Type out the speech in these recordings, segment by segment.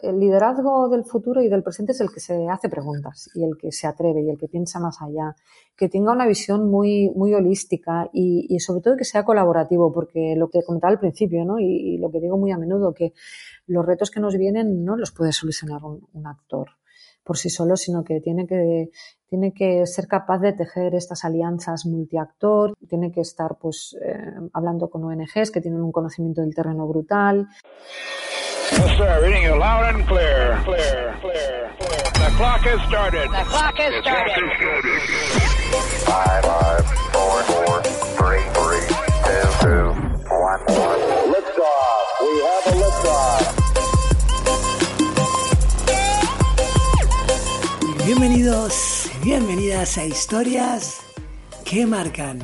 El liderazgo del futuro y del presente es el que se hace preguntas y el que se atreve y el que piensa más allá, que tenga una visión muy, muy holística y, sobre todo que sea colaborativo, porque lo que comentaba al principio, ¿no? Y, lo que digo muy a menudo, que los retos que nos vienen no los puede solucionar un actor por sí solo, sino que tiene que, tiene que ser capaz de tejer estas alianzas multiactor, tiene que estar pues eh, hablando con ONGs que tienen un conocimiento del terreno brutal. Yes, sir. Reading you loud and clear. Clear, clear, clear. The clock has started. The clock has started. Five, five, four, four, three, three, two, two, one, one. Liftoff. We have a liftoff. Bienvenidos, bienvenidas a Historias que Marcan,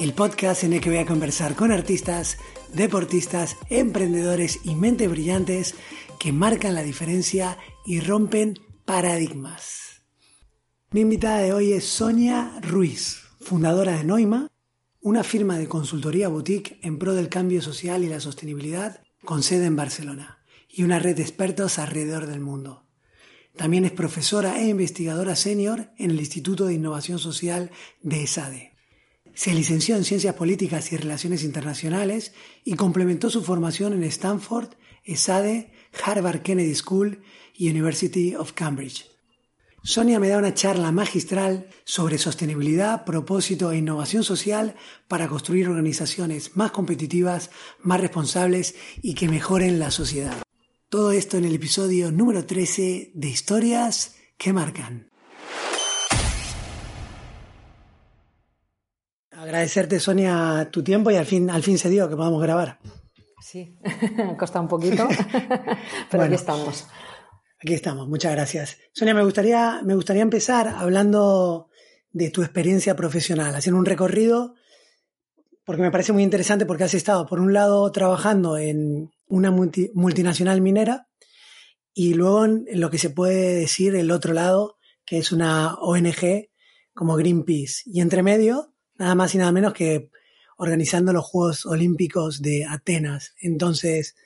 el podcast en el que voy a conversar con artistas, deportistas, emprendedores y mentes brillantes que marcan la diferencia y rompen paradigmas. Mi invitada de hoy es Sonia Ruiz, fundadora de Noima, una firma de consultoría boutique en pro del cambio social y la sostenibilidad con sede en Barcelona y una red de expertos alrededor del mundo. También es profesora e investigadora senior en el Instituto de Innovación Social de ESADE. Se licenció en Ciencias Políticas y Relaciones Internacionales y complementó su formación en Stanford, ESADE, Harvard Kennedy School y University of Cambridge. Sonia me da una charla magistral sobre sostenibilidad, propósito e innovación social para construir organizaciones más competitivas, más responsables y que mejoren la sociedad. Todo esto en el episodio número 13 de Historias que Marcan. Agradecerte, Sonia, tu tiempo y al fin, al fin se dio que podamos grabar. Sí, costado un poquito, pero aquí estamos. Aquí estamos, muchas gracias. Sonia, me gustaría, me gustaría empezar hablando de tu experiencia profesional, haciendo un recorrido, porque me parece muy interesante porque has estado, por un lado, trabajando en, una multinacional minera y luego en lo que se puede decir el otro lado, que es una ONG como Greenpeace. Y entre medio, nada más y nada menos que organizando los Juegos Olímpicos de Atenas. Entonces,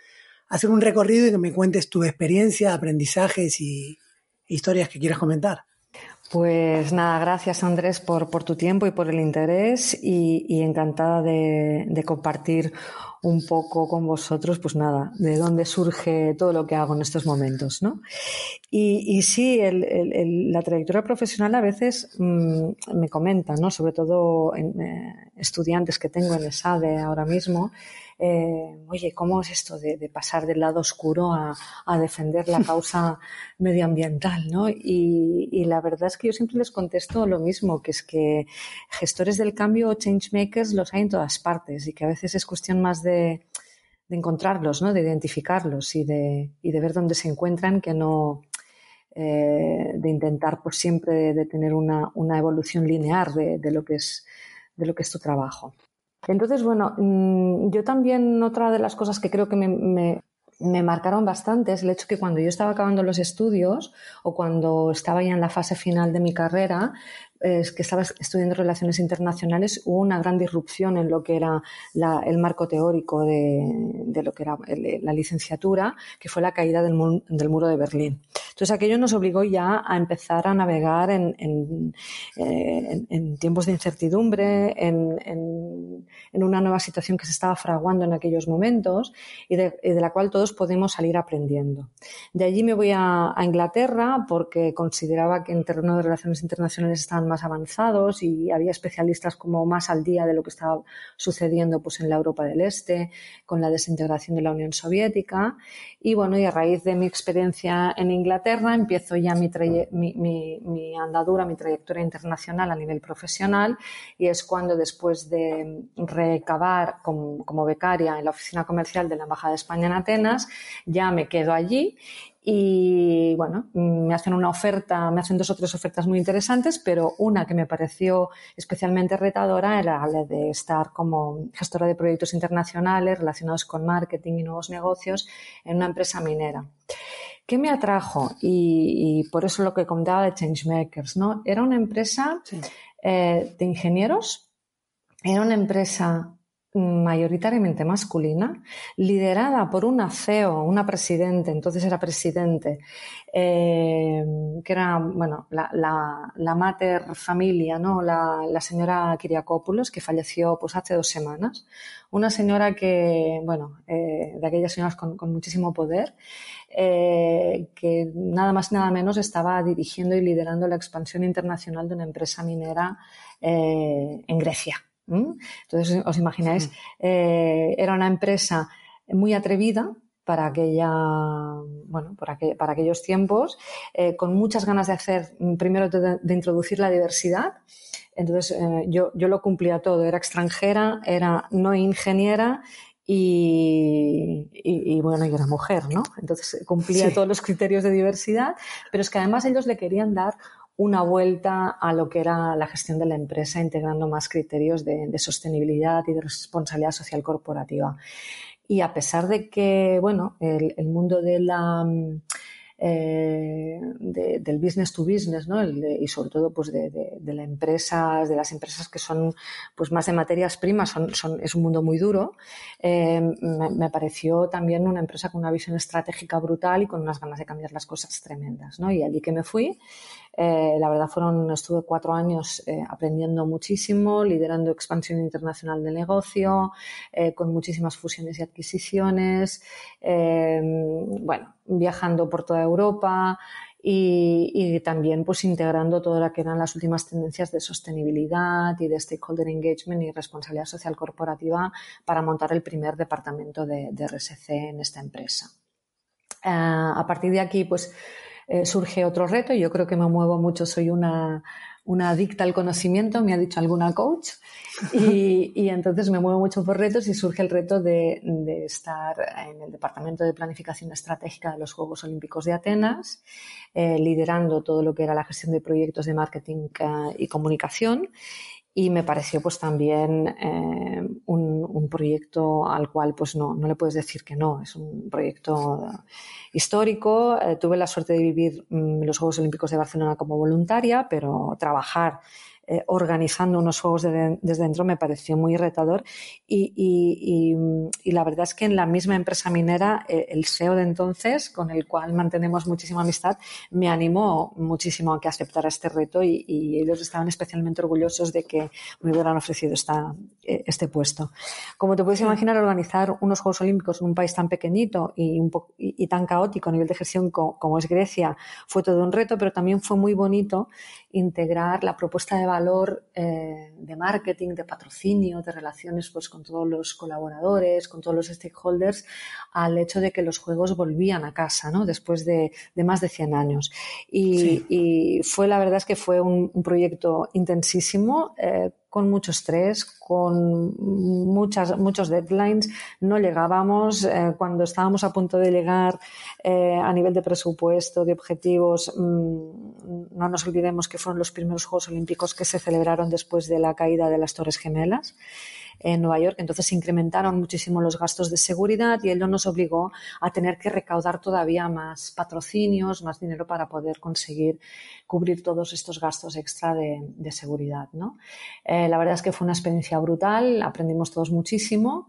hacer un recorrido y que me cuentes tu experiencia, aprendizajes y historias que quieras comentar. Pues nada, gracias Andrés por, tu tiempo y por el interés y, encantada de, compartir un poco con vosotros, pues nada, de dónde surge todo lo que hago en estos momentos, ¿no? Y, y sí, el, el, la trayectoria profesional a veces mmm, me comenta, ¿no? Sobre todo en, eh, estudiantes que tengo en ESADE ahora mismo, eh, oye, ¿cómo es esto de, pasar del lado oscuro a, defender la causa medioambiental? ¿no? Y, la verdad es que yo siempre les contesto lo mismo, que es que gestores del cambio o changemakers los hay en todas partes y que a veces es cuestión más de, encontrarlos, ¿no? de identificarlos y de, y de ver dónde se encuentran que no, eh, de intentar por siempre de, tener una, una evolución lineal de, de, lo que es de lo que es tu trabajo. Entonces, bueno, mm, yo también otra de las cosas que creo que me, marcaron bastante es el hecho que cuando yo estaba acabando los estudios o cuando estaba ya en la fase final de mi carrera, es que estaba estudiando relaciones internacionales, hubo una gran disrupción en lo que era el marco teórico de, lo que era la licenciatura, que fue la caída del muro de Berlín. Entonces aquello nos obligó ya a empezar a navegar en, en, eh, tiempos de incertidumbre, en, una nueva situación que se estaba fraguando en aquellos momentos y de, la cual todos podemos salir aprendiendo. De allí me voy a, Inglaterra porque consideraba que en terreno de relaciones internacionales estaban más avanzados y había especialistas como más al día de lo que estaba sucediendo pues, en la Europa del Este, con la desintegración de la Unión Soviética. Y bueno, y a raíz de mi experiencia en Inglaterra, empiezo ya mi, mi, andadura, mi trayectoria internacional a nivel profesional y es cuando después de recabar como, como becaria en la oficina comercial de la Embajada de España en Atenas, ya me quedo allí y bueno, me hacen una oferta, me hacen dos o tres ofertas muy interesantes, pero una que me pareció especialmente retadora era la de estar como gestora de proyectos internacionales relacionados con marketing y nuevos negocios en una empresa minera. ¿Qué me atrajo? Y, por eso lo que comentaba de Changemakers, ¿no? Era una empresa eh, de ingenieros, era una empresa mayoritariamente masculina, liderada por una CEO, una presidente, entonces era presidente, eh, que era, bueno, la, la, mater familia, ¿no? La, la, señora Kiriakopoulos, que falleció pues hace dos semanas. Una señora que, bueno, eh, de aquellas señoras con, muchísimo poder, eh, que nada más nada menos estaba dirigiendo y liderando la expansión internacional de una empresa minera en Grecia. Entonces, os imagináis, eh, era una empresa muy atrevida para aquella, bueno, para, para aquellos tiempos, eh, con muchas ganas de hacer, mm, primero de, introducir la diversidad. Entonces, eh, yo, yo lo cumplía todo. Era extranjera, era no ingeniera y, y, bueno, y era mujer, ¿no? Entonces cumplía todos los criterios de diversidad, pero es que además ellos le querían dar una vuelta a lo que era la gestión de la empresa, integrando más criterios de, sostenibilidad y de responsabilidad social corporativa. Y a pesar de que, bueno, el, mundo la, eh, del business to business, ¿no? y sobre todo pues de, las empresas, de las empresas que son pues más de materias primas, es un mundo muy duro. Eh, me, pareció también una empresa con una visión estratégica brutal y con unas ganas de cambiar las cosas tremendas. Y allí que me fui, eh, la verdad fueron, estuve cuatro años eh, aprendiendo muchísimo, liderando expansión internacional del negocio, eh, con muchísimas fusiones y adquisiciones, bueno, viajando por toda Europa y, también pues integrando todo lo que eran las últimas tendencias de sostenibilidad y de stakeholder engagement y responsabilidad social corporativa para montar el primer departamento de, de RSC en esta empresa. a partir de aquí, pues eh, surge otro reto. Yo creo que me muevo mucho, soy una, una adicta al conocimiento, me ha dicho alguna coach, y, y, entonces me muevo mucho por retos y surge el reto de, de, estar en el Departamento de Planificación Estratégica de los Juegos Olímpicos de Atenas, eh, liderando todo lo que era la gestión de proyectos de marketing eh, y comunicación y me pareció pues también eh, un, un, proyecto al cual pues no, no le puedes decir que no, es un proyecto histórico. Eh, tuve la suerte de vivir mm, los Juegos Olímpicos de Barcelona como voluntaria, pero trabajar eh, organizando unos juegos desde dentro me pareció muy retador y, y, y, la verdad es que en la misma empresa minera eh, el CEO de entonces, con el cual mantenemos muchísima amistad, me animó muchísimo a que aceptara este reto y, ellos estaban especialmente orgullosos de que me hubieran ofrecido esta, eh, este puesto. Como te puedes imaginar, organizar unos Juegos Olímpicos en un país tan pequeñito y, un y, tan caótico a nivel de gestión como, como es Grecia fue todo un reto, pero también fue muy bonito integrar la propuesta de valor eh, de marketing, de patrocinio, de relaciones pues, con todos los colaboradores, con todos los stakeholders, al hecho de que los juegos volvían a casa, ¿no? Después de, más de 100 años. Y, fue, la verdad es que fue un, proyecto intensísimo, eh, con mucho estrés, con muchas, muchos deadlines. No llegábamos. Eh, cuando estábamos a punto de llegar eh, a nivel de presupuesto, de objetivos, mm, no nos olvidemos que fueron los primeros Juegos Olímpicos que se celebraron después de la caída de las Torres Gemelas en Nueva York. Entonces se incrementaron muchísimo los gastos de seguridad y ello nos obligó a tener que recaudar todavía más patrocinios, más dinero para poder conseguir cubrir todos estos gastos extra de, seguridad. ¿no? Eh, la verdad es que fue una experiencia brutal, aprendimos todos muchísimo.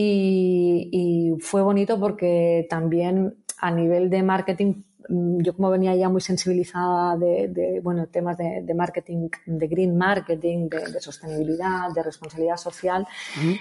Y, fue bonito porque también a nivel de marketing yo como venía ya muy sensibilizada de, bueno, temas de, marketing, de green marketing, de, sostenibilidad, de responsabilidad social,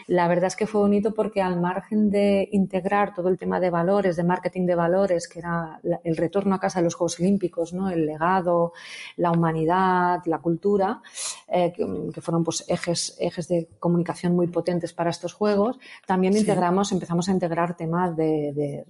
la verdad es que fue bonito porque al margen de integrar todo el tema de valores, de marketing de valores, que era el retorno a casa de los Juegos Olímpicos, ¿no? el legado, la humanidad, la cultura, eh, que, fueron pues ejes, ejes de comunicación muy potentes para estos Juegos, también integramos, empezamos a integrar temas de,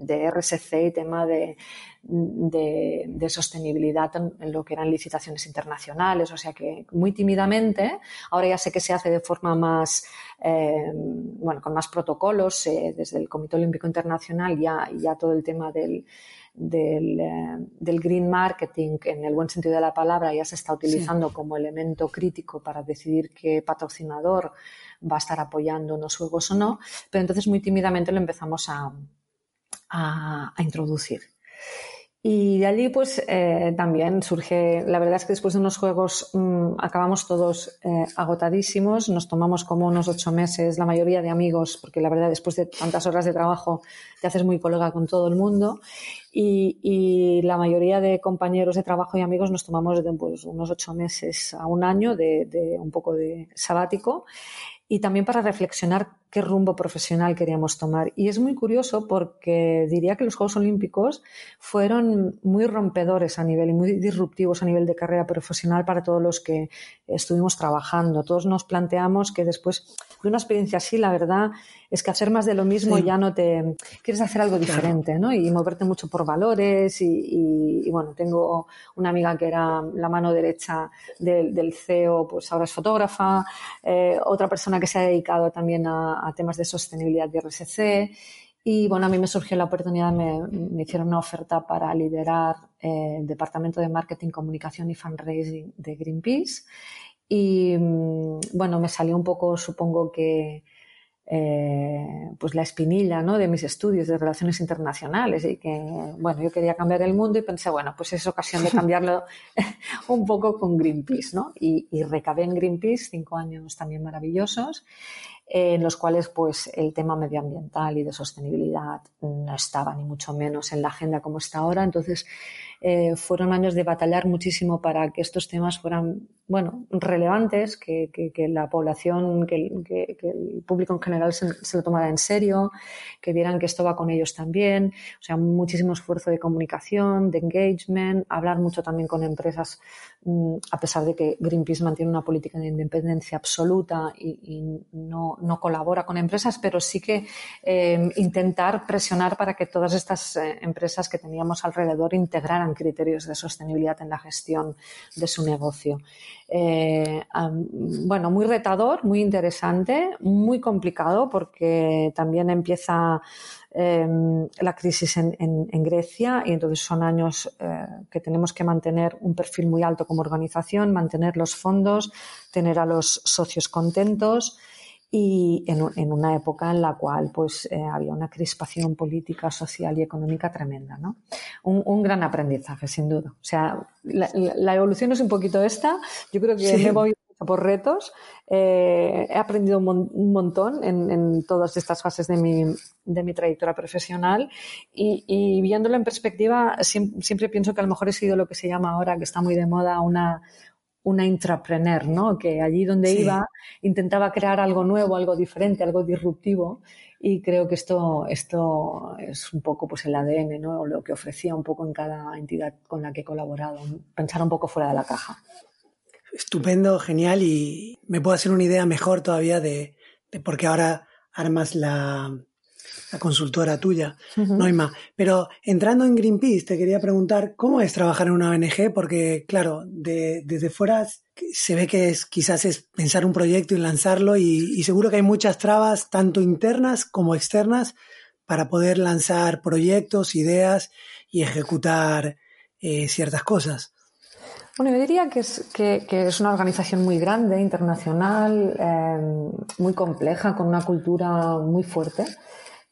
de RSC y tema de de, sostenibilidad en, lo que eran licitaciones internacionales. O sea que muy tímidamente, ahora ya sé que se hace de forma más, eh, bueno, con más protocolos, eh, desde el Comité Olímpico Internacional ya, ya todo el tema del, del, eh, del, green marketing, en el buen sentido de la palabra, ya se está utilizando como elemento crítico para decidir qué patrocinador va a estar apoyando unos juegos o no, pero entonces muy tímidamente lo empezamos a, a, a introducir. Y de allí, pues eh, también surge, la verdad es que después de unos juegos mm, acabamos todos eh, agotadísimos, nos tomamos como unos ocho meses, la mayoría de amigos, porque la verdad después de tantas horas de trabajo te haces muy colega con todo el mundo. Y, la mayoría de compañeros de trabajo y amigos nos tomamos pues, unos ocho meses a un año de, de un poco de sabático y también para reflexionar qué rumbo profesional queríamos tomar. Y es muy curioso porque diría que los Juegos Olímpicos fueron muy rompedores a nivel y muy disruptivos a nivel de carrera profesional para todos los que estuvimos trabajando. Todos nos planteamos que después de una experiencia así, la verdad es que hacer más de lo mismo ya no te quieres hacer algo diferente, ¿no? Y moverte mucho por valores y, bueno, tengo una amiga que era la mano derecha del, CEO, pues ahora es fotógrafa, eh, otra persona que se ha dedicado también a, temas de sostenibilidad de RSC y bueno, a mí me surgió la oportunidad, me, me hicieron una oferta para liderar eh, el departamento de marketing, comunicación y fundraising de Greenpeace. Y mm, bueno, me salió un poco, supongo que eh, pues la espinilla ¿no? de mis estudios de relaciones internacionales y que, bueno, yo quería cambiar el mundo y pensé, bueno, pues es ocasión de cambiarlo un poco con Greenpeace, ¿no? Y, y recabé en Greenpeace cinco años también maravillosos en los cuales pues el tema medioambiental y de sostenibilidad no estaba ni mucho menos en la agenda como está ahora. Entonces, eh, fueron años de batallar muchísimo para que estos temas fueran, bueno, relevantes, que, la población, que, el público en general se, lo tomara en serio, que vieran que esto va con ellos también. O sea, muchísimo esfuerzo de comunicación, de engagement, hablar mucho también con empresas, mm, a pesar de que Greenpeace mantiene una política de independencia absoluta y, no, colabora con empresas, pero sí que eh, intentar presionar para que todas estas eh, empresas que teníamos alrededor integraran criterios de sostenibilidad en la gestión de su negocio. Eh, bueno, muy retador, muy interesante, muy complicado porque también empieza em, la crisis en, Grecia y entonces son años eh, que tenemos que mantener un perfil muy alto como organización, mantener los fondos, tener a los socios contentos y en, una época en la cual pues eh, había una crispación política, social y económica tremenda, ¿no? Un, gran aprendizaje, sin duda. O sea, la, evolución es un poquito esta. Yo creo que me voy por retos. Eh, he aprendido un, montón en, todas estas fases de mi, de mi trayectoria profesional y, y viéndolo en perspectiva, siempre, siempre, pienso que a lo mejor he sido lo que se llama ahora, que está muy de moda, una, una intrapreneur, ¿no? Que allí donde iba intentaba crear algo nuevo, algo diferente, algo disruptivo y creo que esto, esto es un poco pues el ADN, ¿no? Lo que ofrecía un poco en cada entidad con la que he colaborado, pensar un poco fuera de la caja. Estupendo, genial y me puedo hacer una idea mejor todavía de, de por qué ahora armas la, la consultora tuya, no hay más. Pero entrando en Greenpeace, te quería preguntar cómo es trabajar en una ONG, porque claro, desde fuera se ve que es, quizás es pensar un proyecto y lanzarlo y, seguro que hay muchas trabas, tanto internas como externas, para poder lanzar proyectos, ideas y ejecutar eh, ciertas cosas. Bueno, yo diría que es, que, es una organización muy grande, internacional, eh, muy compleja, con una cultura muy fuerte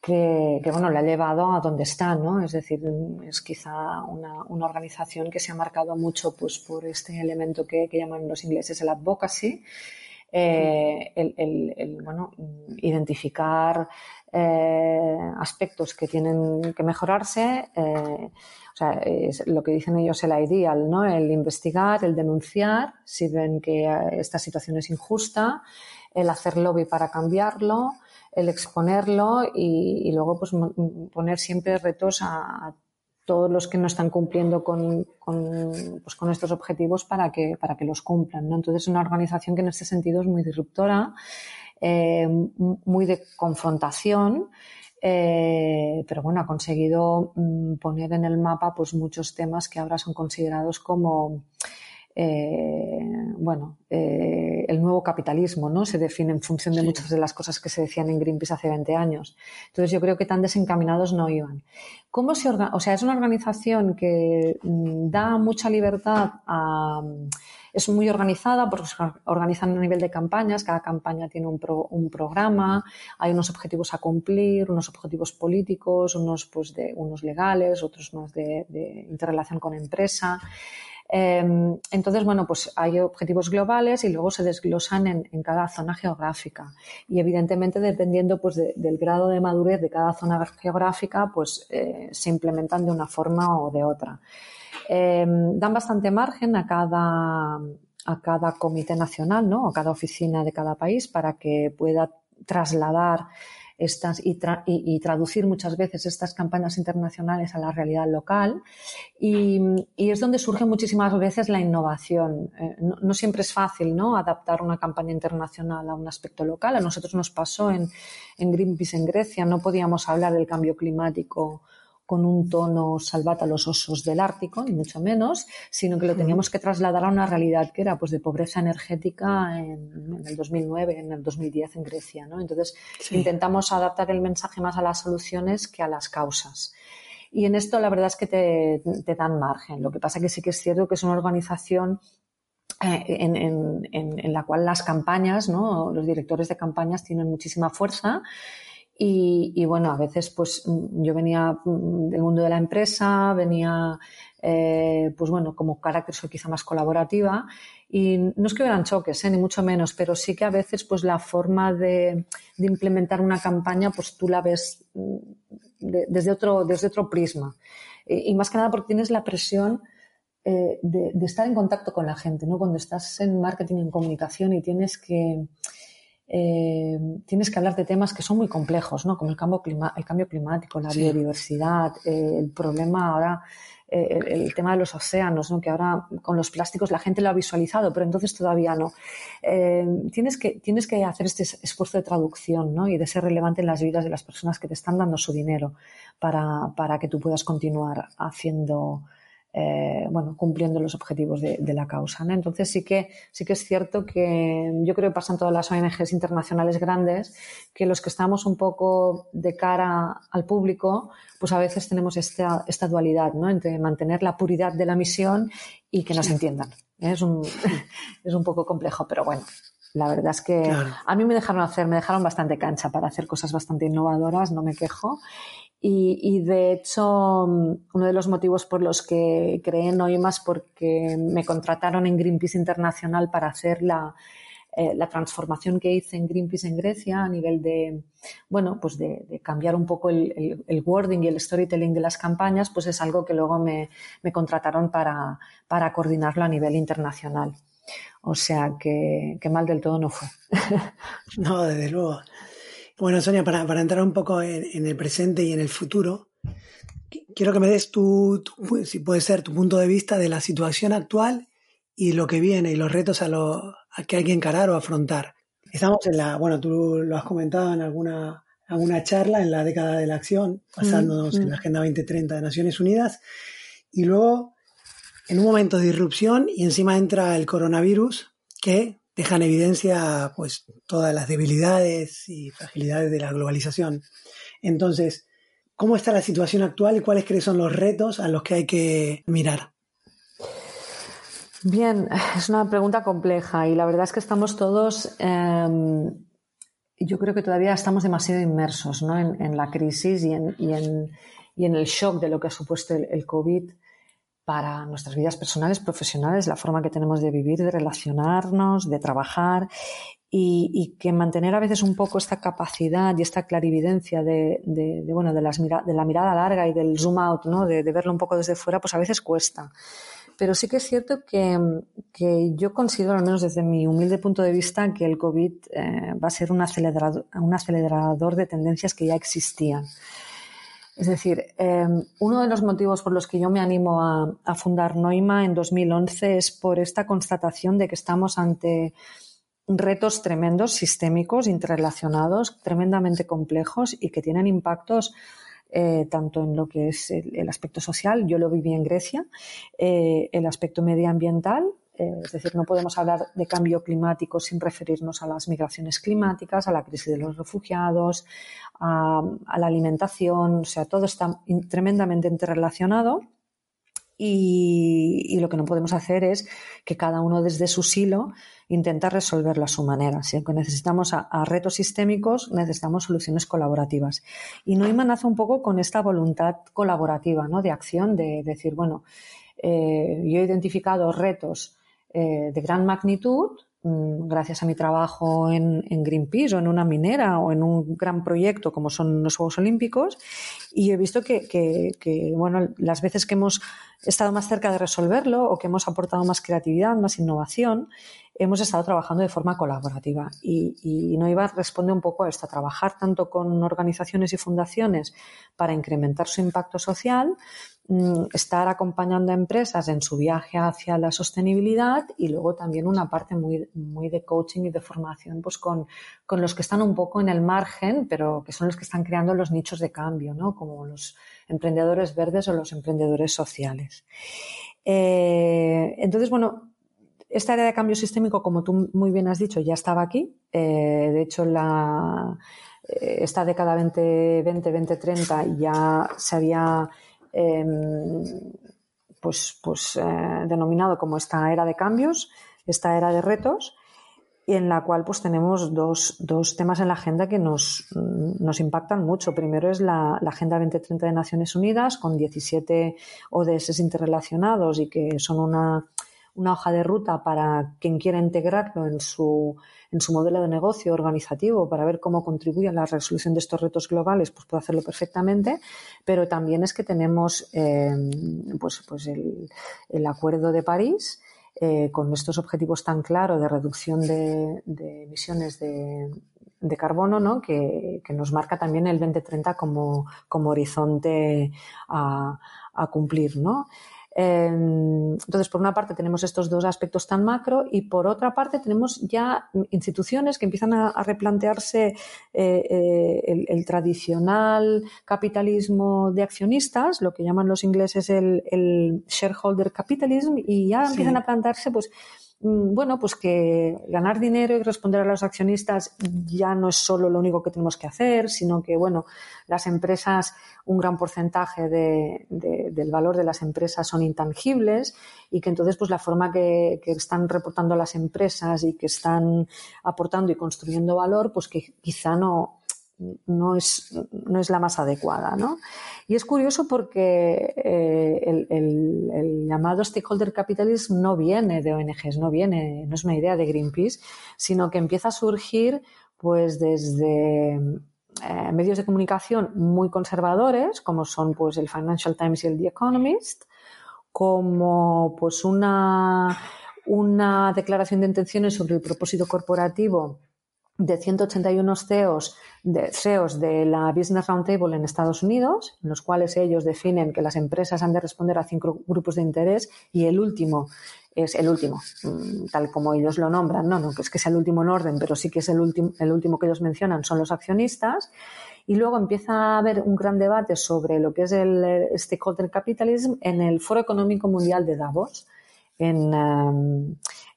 que, bueno, le ha llevado a donde está, ¿no? Es decir, es quizá una, una organización que se ha marcado mucho pues, por este elemento que, que llaman los ingleses el advocacy, eh, el, el, el, bueno, identificar eh, aspectos que tienen que mejorarse, eh, o sea, es lo que dicen ellos el ideal, ¿no? El investigar, el denunciar, si ven que esta situación es injusta, el hacer lobby para cambiarlo, el exponerlo y, luego pues poner siempre retos a, todos los que no están cumpliendo con, pues, con, estos objetivos para que, para que los cumplan. ¿no? Entonces, es una organización que en este sentido es muy disruptora, eh, muy de confrontación, eh, pero bueno, ha conseguido mm, poner en el mapa pues, muchos temas que ahora son considerados como eh, bueno, eh, el nuevo capitalismo, ¿no? Se define en función de muchas de las cosas que se decían en Greenpeace hace 20 años. Entonces yo creo que tan desencaminados no iban. ¿Cómo se o sea, es una organización que mm, da mucha libertad a es muy organizada porque se organizan a nivel de campañas, cada campaña tiene un, un programa, hay unos objetivos a cumplir, unos objetivos políticos, unos, pues de, unos legales, otros más de, de interrelación con empresa. Em, entonces, bueno, pues hay objetivos globales y luego se desglosan en, cada zona geográfica. Y evidentemente, dependiendo pues, del grado de madurez de cada zona geográfica, pues eh, se implementan de una forma o de otra. Em, dan bastante margen a cada, a cada comité nacional, ¿no? a cada oficina de cada país para que pueda trasladar estas y, traducir muchas veces estas campañas internacionales a la realidad local. Y, es donde surge muchísimas veces la innovación. Eh, no, siempre es fácil ¿no? adaptar una campaña internacional a un aspecto local. A nosotros nos pasó en, en Greenpeace en Grecia, no podíamos hablar del cambio climático con un tono salvata a los osos del Ártico, ni mucho menos, sino que lo teníamos que trasladar a una realidad que era pues de pobreza energética en, el 2009, en el 2010 en Grecia. ¿no? Entonces intentamos adaptar el mensaje más a las soluciones que a las causas. Y en esto la verdad es que te, dan margen. Lo que pasa que sí que es cierto que es una organización eh, en, en, la cual las campañas, ¿no? los directores de campañas tienen muchísima fuerza y, bueno, a veces pues mm, yo venía mm, del mundo de la empresa, venía eh, pues bueno, como carácter soy quizá más colaborativa y no es que hubieran choques, ¿eh? ni mucho menos, pero sí que a veces pues la forma de, implementar una campaña pues tú la ves mm, desde, otro, desde otro prisma. Y, más que nada porque tienes la presión eh, de, de, estar en contacto con la gente, ¿no? Cuando estás en marketing, en comunicación y tienes que eh, tienes que hablar de temas que son muy complejos, ¿no? Como el cambio, el cambio climático, la biodiversidad, eh, el problema ahora, eh, el, tema de los océanos, ¿no? Que ahora con los plásticos la gente lo ha visualizado, pero entonces todavía no. tienes, que, tienes que hacer este esfuerzo de traducción, ¿no? Y de ser relevante en las vidas de las personas que te están dando su dinero para, para que tú puedas continuar haciendo, eh, bueno, cumpliendo los objetivos de, la causa. Entonces sí que, sí que es cierto que yo creo que pasan todas las ONGs internacionales grandes que los que estamos un poco de cara al público, pues a veces tenemos esta, esta dualidad, ¿no? Entre mantener la puridad de la misión y que nos entiendan. Es un, es un poco complejo, pero bueno, la verdad es que a mí me dejaron hacer, me dejaron bastante cancha para hacer cosas bastante innovadoras, no me quejo. Y, de hecho, uno de los motivos por los que creé en Oimas porque me contrataron en Greenpeace Internacional para hacer la, eh, la transformación que hice en Greenpeace en Grecia a nivel de, bueno, pues de, cambiar un poco el, el, wording y el storytelling de las campañas, pues es algo que luego me, me contrataron para, para coordinarlo a nivel internacional. O sea que mal del todo no fue. no, desde luego. Bueno, Sonia, para, entrar un poco en, el presente y en el futuro, quiero que me des tu, si puede ser, tu punto de vista de la situación actual y lo que viene y los retos a, lo, que hay que encarar o afrontar. Estamos en la, bueno, tú lo has comentado en alguna, alguna charla, en la década de la acción, basándonos en la Agenda 2030 de Naciones Unidas, y luego en un momento de irrupción y encima entra el coronavirus que deja en evidencia pues todas las debilidades y fragilidades de la globalización. Entonces, ¿cómo está la situación actual y cuáles crees son los retos a los que hay que mirar? Bien, es una pregunta compleja y la verdad es que estamos todos, em, yo creo que todavía estamos demasiado inmersos en, la crisis y en, y en, el shock de lo que ha supuesto el COVID para nuestras vidas personales, profesionales, la forma que tenemos de vivir, de relacionarnos, de trabajar y, que mantener a veces un poco esta capacidad y esta clarividencia de, bueno, de, las de, la mirada larga y del zoom out, ¿no? de, verlo un poco desde fuera, pues a veces cuesta. Pero sí que es cierto que, yo considero, al menos desde mi humilde punto de vista, que el COVID eh, va a ser un acelerador, un acelerador de tendencias que ya existían. Es decir, em, uno de los motivos por los que yo me animo a, fundar Noima en 2011 es por esta constatación de que estamos ante retos tremendos, sistémicos, interrelacionados, tremendamente complejos y que tienen impactos eh, tanto en lo que es el, aspecto social, yo lo viví en Grecia, eh, el aspecto medioambiental eh, es decir, no podemos hablar de cambio climático sin referirnos a las migraciones climáticas, a la crisis de los refugiados, a, la alimentación, o sea, todo está tremendamente interrelacionado. Y, lo que no podemos hacer es que cada uno desde su silo intenta resolverlo a su manera. Si necesitamos a, retos sistémicos, necesitamos soluciones colaborativas. Y no nace un poco con esta voluntad colaborativa, ¿no? De acción, de decir, bueno, eh, yo he identificado retos eh, de gran magnitud mm, gracias a mi trabajo en, Greenpeace o en una minera o en un gran proyecto como son los Juegos Olímpicos y he visto que, bueno, las veces que hemos estado más cerca de resolverlo o que hemos aportado más creatividad, más innovación, hemos estado trabajando de forma colaborativa. Y, y Noiva responde un poco a esto, a trabajar tanto con organizaciones y fundaciones para incrementar su impacto social, estar acompañando a empresas en su viaje hacia la sostenibilidad y luego también una parte muy, muy de coaching y de formación pues con, con los que están un poco en el margen, pero que son los que están creando los nichos de cambio, ¿no? como los emprendedores verdes o los emprendedores sociales. Eh, entonces, bueno, esta área de cambio sistémico, como tú muy bien has dicho, ya estaba aquí. Eh, de hecho, la, eh, esta década 2020-2030 ya se había em, pues, pues, eh, denominado como esta era de cambios, esta era de retos, y en la cual pues, tenemos dos, dos temas en la agenda que nos, nos impactan mucho. Primero es la, la, Agenda 2030 de Naciones Unidas, con 17 ODS interrelacionados y que son una una hoja de ruta para quien quiera integrarlo en su, en su modelo de negocio organizativo para ver cómo contribuye a la resolución de estos retos globales, pues puede hacerlo perfectamente, pero también es que tenemos eh, pues, pues el, el, Acuerdo de París eh, con estos objetivos tan claros de reducción de, emisiones de, de carbono, ¿no? Que, que, nos marca también el 2030 como, como horizonte a, a cumplir, ¿no? Em, entonces, por una parte tenemos estos dos aspectos tan macro y por otra parte tenemos ya instituciones que empiezan a, replantearse eh, eh, el, tradicional capitalismo de accionistas, lo que llaman los ingleses el, shareholder capitalism, y ya empiezan a plantearse pues bueno, pues que ganar dinero y responder a los accionistas ya no es solo lo único que tenemos que hacer, sino que, bueno, las empresas, un gran porcentaje del valor de las empresas son intangibles y que entonces, pues la forma que, que, están reportando las empresas y que están aportando y construyendo valor, pues que quizá no, no es, no es la más adecuada. ¿no? Y es curioso porque eh, el, llamado stakeholder capitalism no viene de ONGs, no viene, no es una idea de Greenpeace, sino que empieza a surgir pues desde eh, medios de comunicación muy conservadores, como son pues el Financial Times y el The Economist, como pues una, una declaración de intenciones sobre el propósito corporativo de 181 CEOs de, CEOs de la Business Roundtable en Estados Unidos, en los cuales ellos definen que las empresas han de responder a cinco grupos de interés y el último es el último, mm, tal como ellos lo nombran, no, no es que sea el último en orden, pero sí que es el último, el último que ellos mencionan son los accionistas. Y luego empieza a haber un gran debate sobre lo que es el stakeholder capitalism en el Foro Económico Mundial de Davos, en,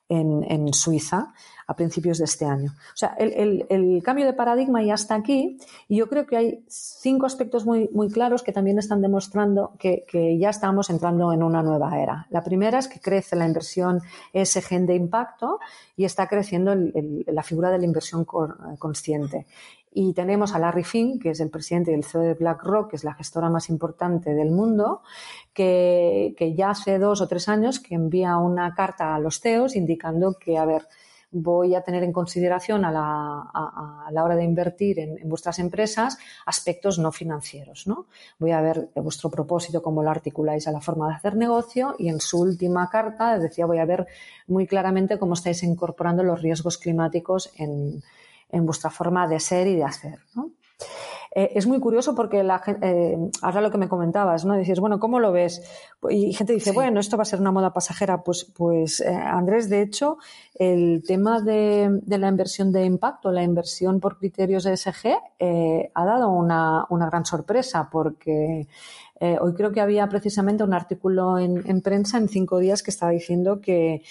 en, en Suiza, a principios de este año. O sea, el, cambio de paradigma ya está aquí y yo creo que hay cinco aspectos muy, muy claros que también están demostrando que, ya estamos entrando en una nueva era. La primera es que crece la inversión ESG de impacto y está creciendo la figura de la inversión consciente. Y tenemos a Larry Fink, que es el presidente del CEO de BlackRock, que es la gestora más importante del mundo, que, que ya hace dos o tres años que envía una carta a los CEOs indicando que, a ver, voy a tener en consideración a la, hora de invertir en, vuestras empresas aspectos no financieros. ¿no? Voy a ver vuestro propósito, cómo lo articuláis a la forma de hacer negocio y en su última carta decía voy a ver muy claramente cómo estáis incorporando los riesgos climáticos en, en vuestra forma de ser y de hacer. Eh, es muy curioso porque la eh, ahora lo que me comentabas, ¿no? Dices, bueno, ¿cómo lo ves? Y gente dice, bueno, esto va a ser una moda pasajera. Pues, pues eh, Andrés, de hecho, el tema de, la inversión de impacto, la inversión por criterios ESG, ha dado una, gran sorpresa porque hoy creo que había precisamente un artículo en, en prensa en cinco días que estaba diciendo que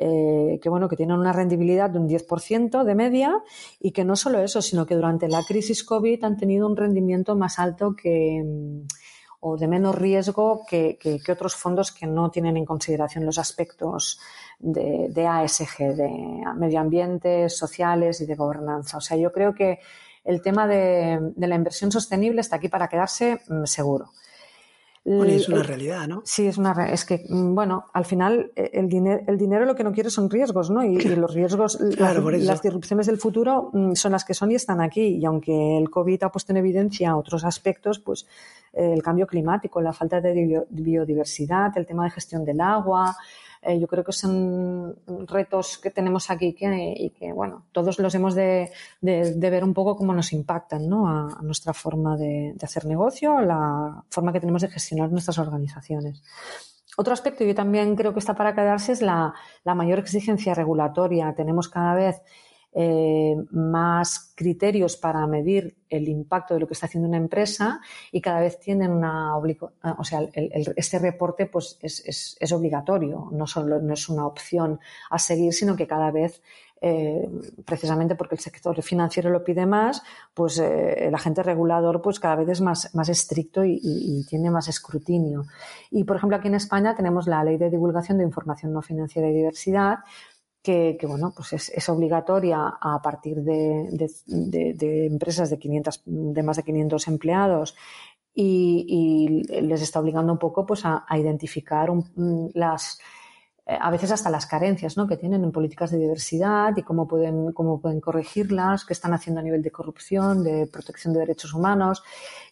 eh, que bueno, que tienen una rendibilidad de un 10% de media y que no solo eso, sino que durante la crisis COVID han tenido un rendimiento más alto que mm, o de menos riesgo que, otros fondos que no tienen en consideración los aspectos de, ASG, de medio ambiente, sociales y de gobernanza. O sea, yo creo que el tema de, de la inversión sostenible está aquí para quedarse mm, seguro es una realidad, ¿no? Sí, es una es que, mm, bueno, al final eh, el, dinero el dinero lo que no quiere son riesgos, ¿no? Y, los riesgos, las, disrupciones del futuro mm, son las que son y están aquí. Y aunque el COVID ha puesto en evidencia otros aspectos, pues eh, el cambio climático, la falta de biodiversidad, el tema de gestión del agua, eh, yo creo que son retos que tenemos aquí y que, bueno, todos los hemos de, ver un poco cómo nos impactan ¿no? a, nuestra forma de, hacer negocio, la forma que tenemos de gestionar nuestras organizaciones. Otro aspecto, yo también creo que está para quedarse, es la, la mayor exigencia regulatoria. Tenemos cada vez eh, más criterios para medir el impacto de lo que está haciendo una empresa y cada vez tienen una ah, o sea, este reporte pues es, es, obligatorio, no solo no es una opción a seguir, sino que cada vez eh, precisamente porque el sector financiero lo pide más, pues eh, el agente regulador pues cada vez es más, más estricto y, y, tiene más escrutinio. Y, por ejemplo, aquí en España tenemos la Ley de Divulgación de Información No Financiera y Diversidad, que, bueno, pues es, obligatoria a partir de, empresas de, 500, de más de 500 empleados y, les está obligando un poco pues, a, identificar las, eh, a veces hasta las carencias ¿no? que tienen en políticas de diversidad y cómo pueden, cómo pueden corregirlas, qué están haciendo a nivel de corrupción, de protección de derechos humanos.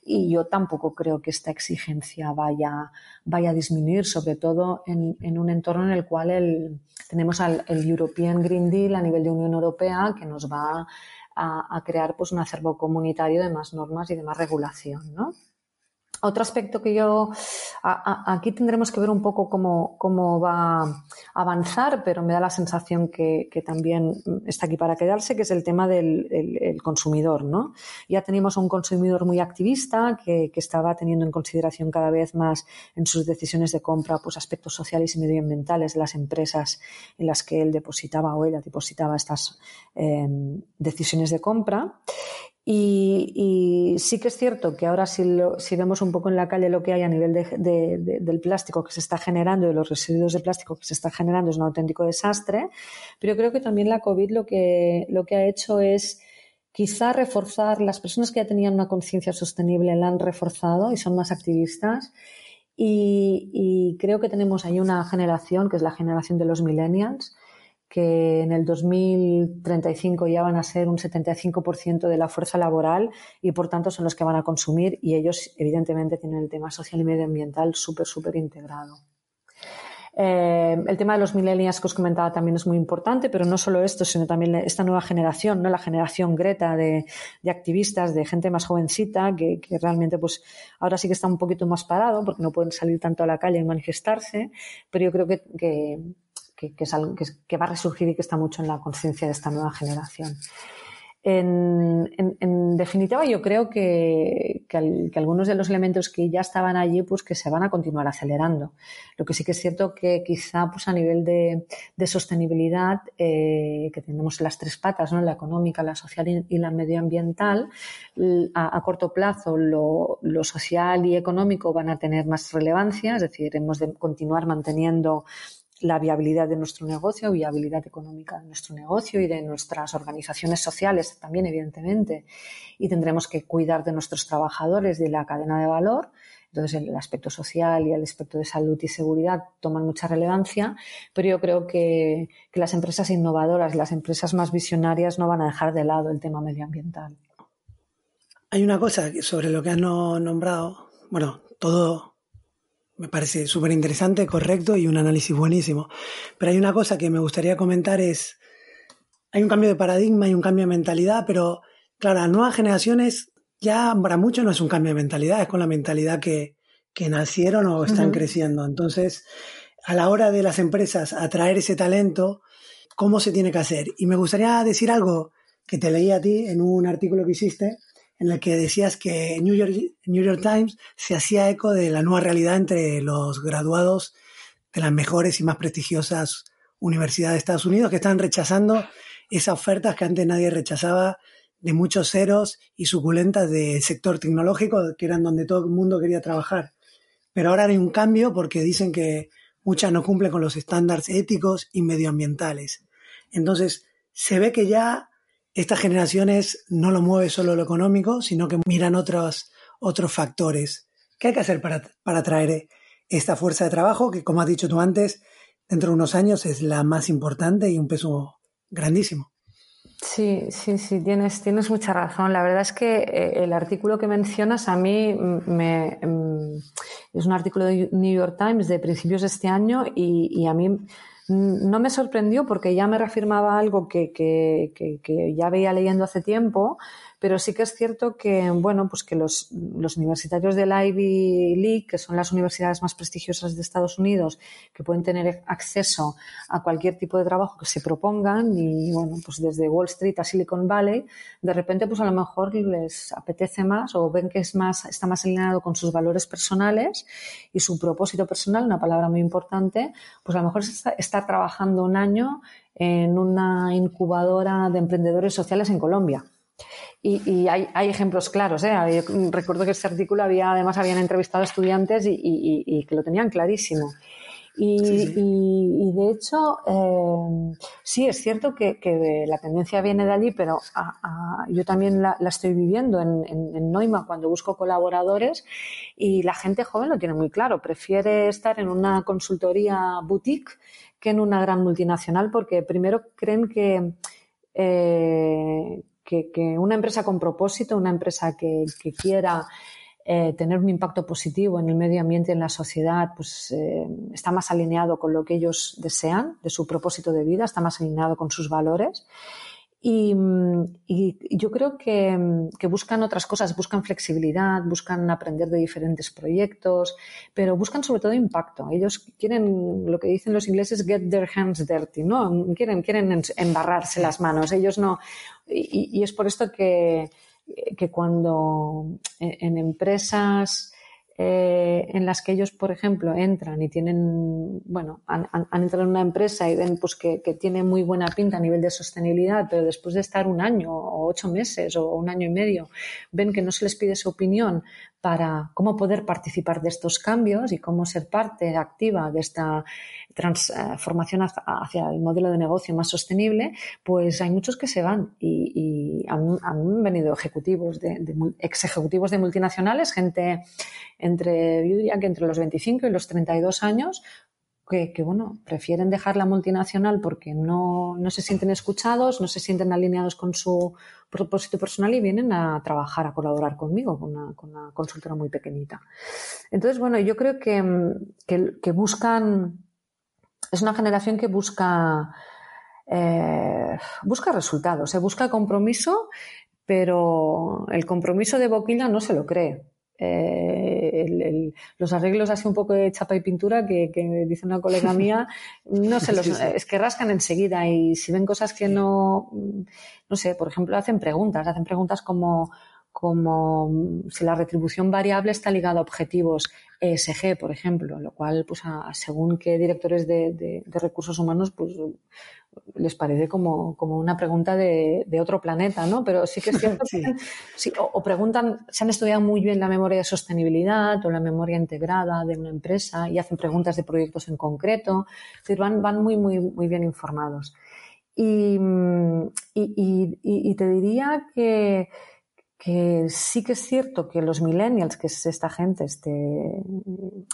Y yo tampoco creo que esta exigencia vaya, vaya a disminuir, sobre todo en, en un entorno en el cual tenemos al, el European Green Deal a nivel de Unión Europea que nos va a, a crear pues, un acervo comunitario de más normas y de más regulación. ¿no? Otro aspecto que yo aquí tendremos que ver un poco cómo, cómo, va a avanzar, pero me da la sensación que, también está aquí para quedarse, que es el tema del consumidor. ¿no? Ya teníamos un consumidor muy activista que, estaba teniendo en consideración cada vez más en sus decisiones de compra pues, aspectos sociales y medioambientales de las empresas en las que él depositaba o ella depositaba estas eh, decisiones de compra. Y, sí que es cierto que ahora si, vemos un poco en la calle lo que hay a nivel de, del plástico que se está generando, de los residuos de plástico que se está generando, es un auténtico desastre. Pero creo que también la COVID lo que, lo que ha hecho es quizá reforzar, las personas que ya tenían una conciencia sostenible la han reforzado y son más activistas. Y, y creo que tenemos ahí una generación, que es la generación de los millennials, que en el 2035 ya van a ser un 75% de la fuerza laboral y por tanto son los que van a consumir y ellos evidentemente tienen el tema social y medioambiental súper, súper integrado. Eh, el tema de los millennials que os comentaba también es muy importante, pero no solo esto, sino también esta nueva generación, ¿no? la generación Greta de, activistas, de gente más jovencita, que, realmente pues ahora sí que está un poquito más parado porque no pueden salir tanto a la calle y manifestarse, pero yo creo que, es algo que, va a resurgir y que está mucho en la conciencia de esta nueva generación. En, definitiva, yo creo que, algunos de los elementos que ya estaban allí, pues que se van a continuar acelerando. Lo que sí que es cierto que quizá, pues a nivel de, sostenibilidad, eh, que tenemos las tres patas, ¿no? La económica, la social y, la medioambiental, a, corto plazo lo, lo, social y económico van a tener más relevancia, es decir, hemos de continuar manteniendo la viabilidad de nuestro negocio, viabilidad económica de nuestro negocio y de nuestras organizaciones sociales también, evidentemente. Y tendremos que cuidar de nuestros trabajadores, de la cadena de valor. Entonces, el aspecto social y el aspecto de salud y seguridad toman mucha relevancia, pero yo creo que, que las empresas innovadoras, las empresas más visionarias no van a dejar de lado el tema medioambiental. Hay una cosa sobre lo que has nombrado, bueno, todo me parece súper interesante, correcto y un análisis buenísimo. Pero hay una cosa que me gustaría comentar es, hay un cambio de paradigma y un cambio de mentalidad, pero claro, las nuevas generaciones ya para muchos no es un cambio de mentalidad, es con la mentalidad que, que nacieron o están creciendo. Entonces, a la hora de las empresas atraer ese talento, ¿cómo se tiene que hacer? Y me gustaría decir algo que te leí a ti en un artículo que hiciste, en el que decías que New York, Times se hacía eco de la nueva realidad entre los graduados de las mejores y más prestigiosas universidades de Estados Unidos que están rechazando esas ofertas que antes nadie rechazaba de muchos ceros y suculentas del sector tecnológico, que eran donde todo el mundo quería trabajar. Pero ahora hay un cambio porque dicen que muchas no cumplen con los estándares éticos y medioambientales. Entonces, se ve que ya estas generaciones no lo mueve solo lo económico, sino que miran otros, otros factores. ¿Qué hay que hacer para, para atraer esta fuerza de trabajo que, como has dicho tú antes, dentro de unos años es la más importante y un peso grandísimo? Sí, sí, sí, tienes, tienes mucha razón. La verdad es que eh, el artículo que mencionas a mí me, mm, es un artículo de New York Times de principios de este año y a mí no me sorprendió porque ya me reafirmaba algo que, que, que, que, ya veía leyendo hace tiempo, pero sí que es cierto que, bueno, pues que los, los, universitarios de la Ivy League, que son las universidades más prestigiosas de Estados Unidos, que pueden tener acceso a cualquier tipo de trabajo que se propongan, y bueno, pues desde Wall Street a Silicon Valley, de repente, pues a lo mejor les apetece más o ven que es más, está más alineado con sus valores personales y su propósito personal, una palabra muy importante, pues a lo mejor está, está trabajando un año en una incubadora de emprendedores sociales en Colombia y, y hay, hay, ejemplos claros. ¿eh? Recuerdo que este artículo había, además, habían entrevistado estudiantes y, que lo tenían clarísimo. Y, sí, sí. y, y, de hecho, eh, sí, es cierto que, que, la tendencia viene de allí, pero a, a, yo también la, la, estoy viviendo en, en, en, Noima cuando busco colaboradores y la gente joven lo tiene muy claro. Prefiere estar en una consultoría boutique que en una gran multinacional porque primero creen que, eh, que, una empresa con propósito, una empresa que, que quiera eh, tener un impacto positivo en el medio ambiente y en la sociedad, pues eh, está más alineado con lo que ellos desean, de su propósito de vida, está más alineado con sus valores. Y, y, yo creo que, que, buscan otras cosas, buscan flexibilidad, buscan aprender de diferentes proyectos, pero buscan sobre todo impacto. Ellos quieren, lo que dicen los ingleses, get their hands dirty, ¿no? Quieren, quieren embarrarse las manos. Ellos no. Y, es por esto que, que cuando en empresas eh, en las que ellos, por ejemplo, entran y tienen, bueno, han, entrado en una empresa y ven pues que, tiene muy buena pinta a nivel de sostenibilidad, pero después de estar un año o ocho meses o un año y medio, ven que no se les pide su opinión para cómo poder participar de estos cambios y cómo ser parte activa de esta transformación hacia el modelo de negocio más sostenible, pues hay muchos que se van y, han, venido ejecutivos de, ex ejecutivos de multinacionales, gente entre, yo diría que entre los 25 y los 32 años, que, bueno, prefieren dejar la multinacional porque no, no, se sienten escuchados, no se sienten alineados con su propósito personal y vienen a trabajar, a colaborar conmigo, con una, con una consultora muy pequeñita. Entonces, bueno, yo creo que, que, que buscan, es una generación que busca, eh, busca resultados, se busca compromiso, pero el compromiso de boquilla no se lo cree eh, el, el, los arreglos así un poco de chapa y pintura que, que dice una colega mía, no se los, es que rascan enseguida y si ven cosas que no, no sé, por ejemplo, hacen preguntas, hacen preguntas como, como si la retribución variable está ligada a objetivos ESG, por ejemplo, lo cual, pues, a, según qué directores de, de, de, recursos humanos, pues, les parece como, como una pregunta de, de, otro planeta, ¿no? Pero sí que es cierto sí. que, sí, o, o, preguntan, se han estudiado muy bien la memoria de sostenibilidad o la memoria integrada de una empresa y hacen preguntas de proyectos en concreto, es decir, van, van muy, muy, muy bien informados. Y, y, y, y te diría que, que sí que es cierto que los millennials, que es esta gente, este,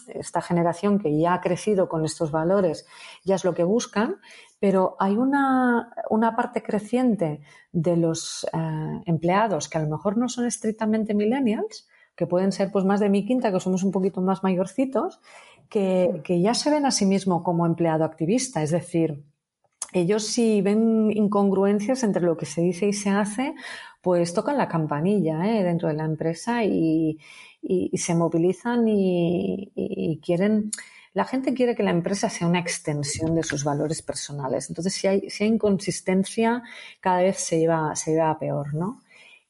esta generación que ya ha crecido con estos valores, ya es lo que buscan, pero hay una, una parte creciente de los eh, empleados que a lo mejor no son estrictamente millennials, que pueden ser pues más de mi quinta, que somos un poquito más mayorcitos, que, que ya se ven a sí mismo como empleado activista, es decir, ellos si ven incongruencias entre lo que se dice y se hace, pues tocan la campanilla ¿eh? dentro de la empresa y, y, y se movilizan y, y, quieren... La gente quiere que la empresa sea una extensión de sus valores personales. Entonces, si hay, si hay inconsistencia, cada vez se lleva, se lleva a peor, ¿no?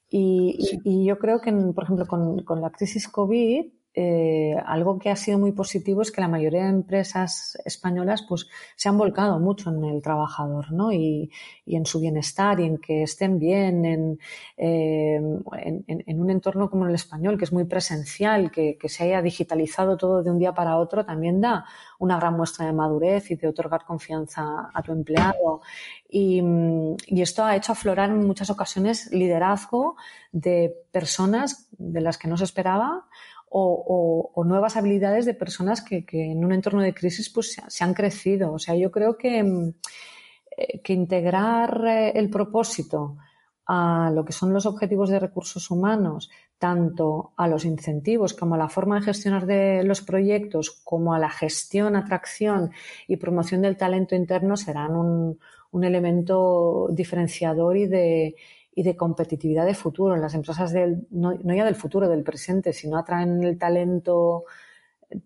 Y, sí. y yo creo que, por ejemplo, con, con la crisis COVID, eh, algo que ha sido muy positivo es que la mayoría de empresas españolas pues, se han volcado mucho en el trabajador ¿no? y, en su bienestar y en que estén bien en, eh, en, un entorno como el español, que es muy presencial, que, se haya digitalizado todo de un día para otro, también da una gran muestra de madurez y de otorgar confianza a tu empleado. Y, y esto ha hecho aflorar en muchas ocasiones liderazgo de personas de las que no se esperaba o, nuevas habilidades de personas que, en un entorno de crisis pues se, han crecido. O sea, yo creo que, mm, eh, que integrar eh, el propósito a lo que son los objetivos de recursos humanos, tanto a los incentivos como a la forma de gestionar los proyectos, como a la gestión, atracción y promoción del talento interno, serán un, un elemento diferenciador y de, y de competitividad de futuro. En las empresas del, no, ya del futuro, del presente, si no atraen el talento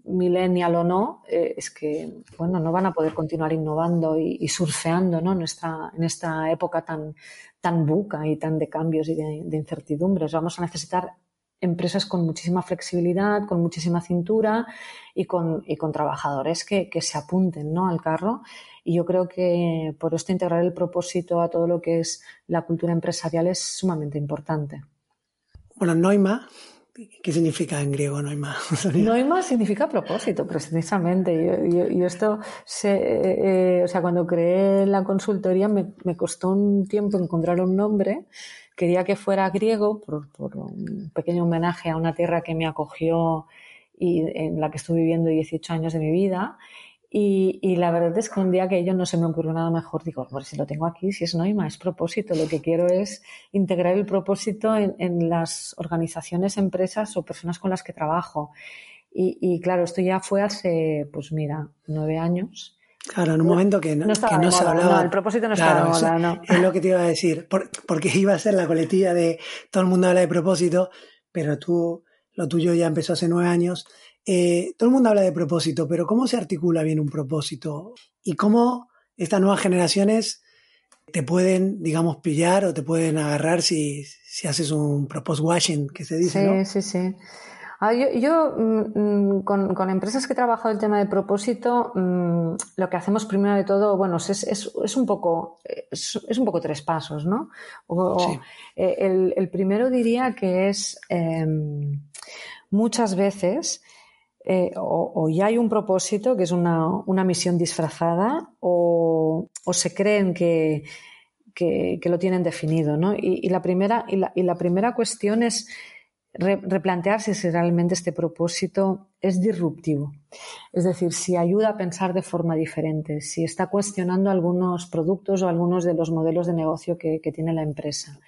millennial o no, eh, es que bueno, no van a poder continuar innovando y, surfeando ¿no? en, esta, en esta época tan, tan buca y tan de cambios y de, incertidumbres. Vamos a necesitar empresas con muchísima flexibilidad, con muchísima cintura y con, y con trabajadores que, que se apunten ¿no? al carro y yo creo que por esto integrar el propósito a todo lo que es la cultura empresarial es sumamente importante. Bueno, Noima, ¿qué significa en griego Noima? Noima significa propósito, precisamente. Yo, esto, eh, o sea, cuando creé la consultoría me, costó un tiempo encontrar un nombre. Quería que fuera griego por, por un pequeño homenaje a una tierra que me acogió y en la que estuve viviendo 18 años de mi vida y, la verdad es que un día que ello no se me ocurrió nada mejor, digo, pues si lo tengo aquí, si es Noima, es propósito. Lo que quiero es integrar el propósito en, las organizaciones, empresas o personas con las que trabajo. Y, claro, esto ya fue hace, pues mira, nueve años. Claro, en un momento que no, se hablaba. el propósito no estaba de moda, no. Es lo que te iba a decir, porque iba a ser la coletilla de todo el mundo habla de propósito, pero tú, lo tuyo ya empezó hace nueve años eh, todo el mundo habla de propósito, pero ¿cómo se articula bien un propósito? ¿Y cómo estas nuevas generaciones te pueden, digamos, pillar o te pueden agarrar si, haces un propose washing, que se dice? Sí, sí, sí. Ah, yo, mm, mm, con, empresas que he trabajado el tema de propósito, mm, lo que hacemos primero de todo, bueno, es, un, poco, es, un poco tres pasos, ¿no? Eh, el, primero diría que es em, muchas veces eh, o, ya hay un propósito, que es una, misión disfrazada, o, se creen que, lo tienen definido. ¿no? Y, la primera, y, la, primera cuestión es replantearse si realmente este propósito es disruptivo. Es decir, si ayuda a pensar de forma diferente, si está cuestionando algunos productos o algunos de los modelos de negocio que tiene la empresa.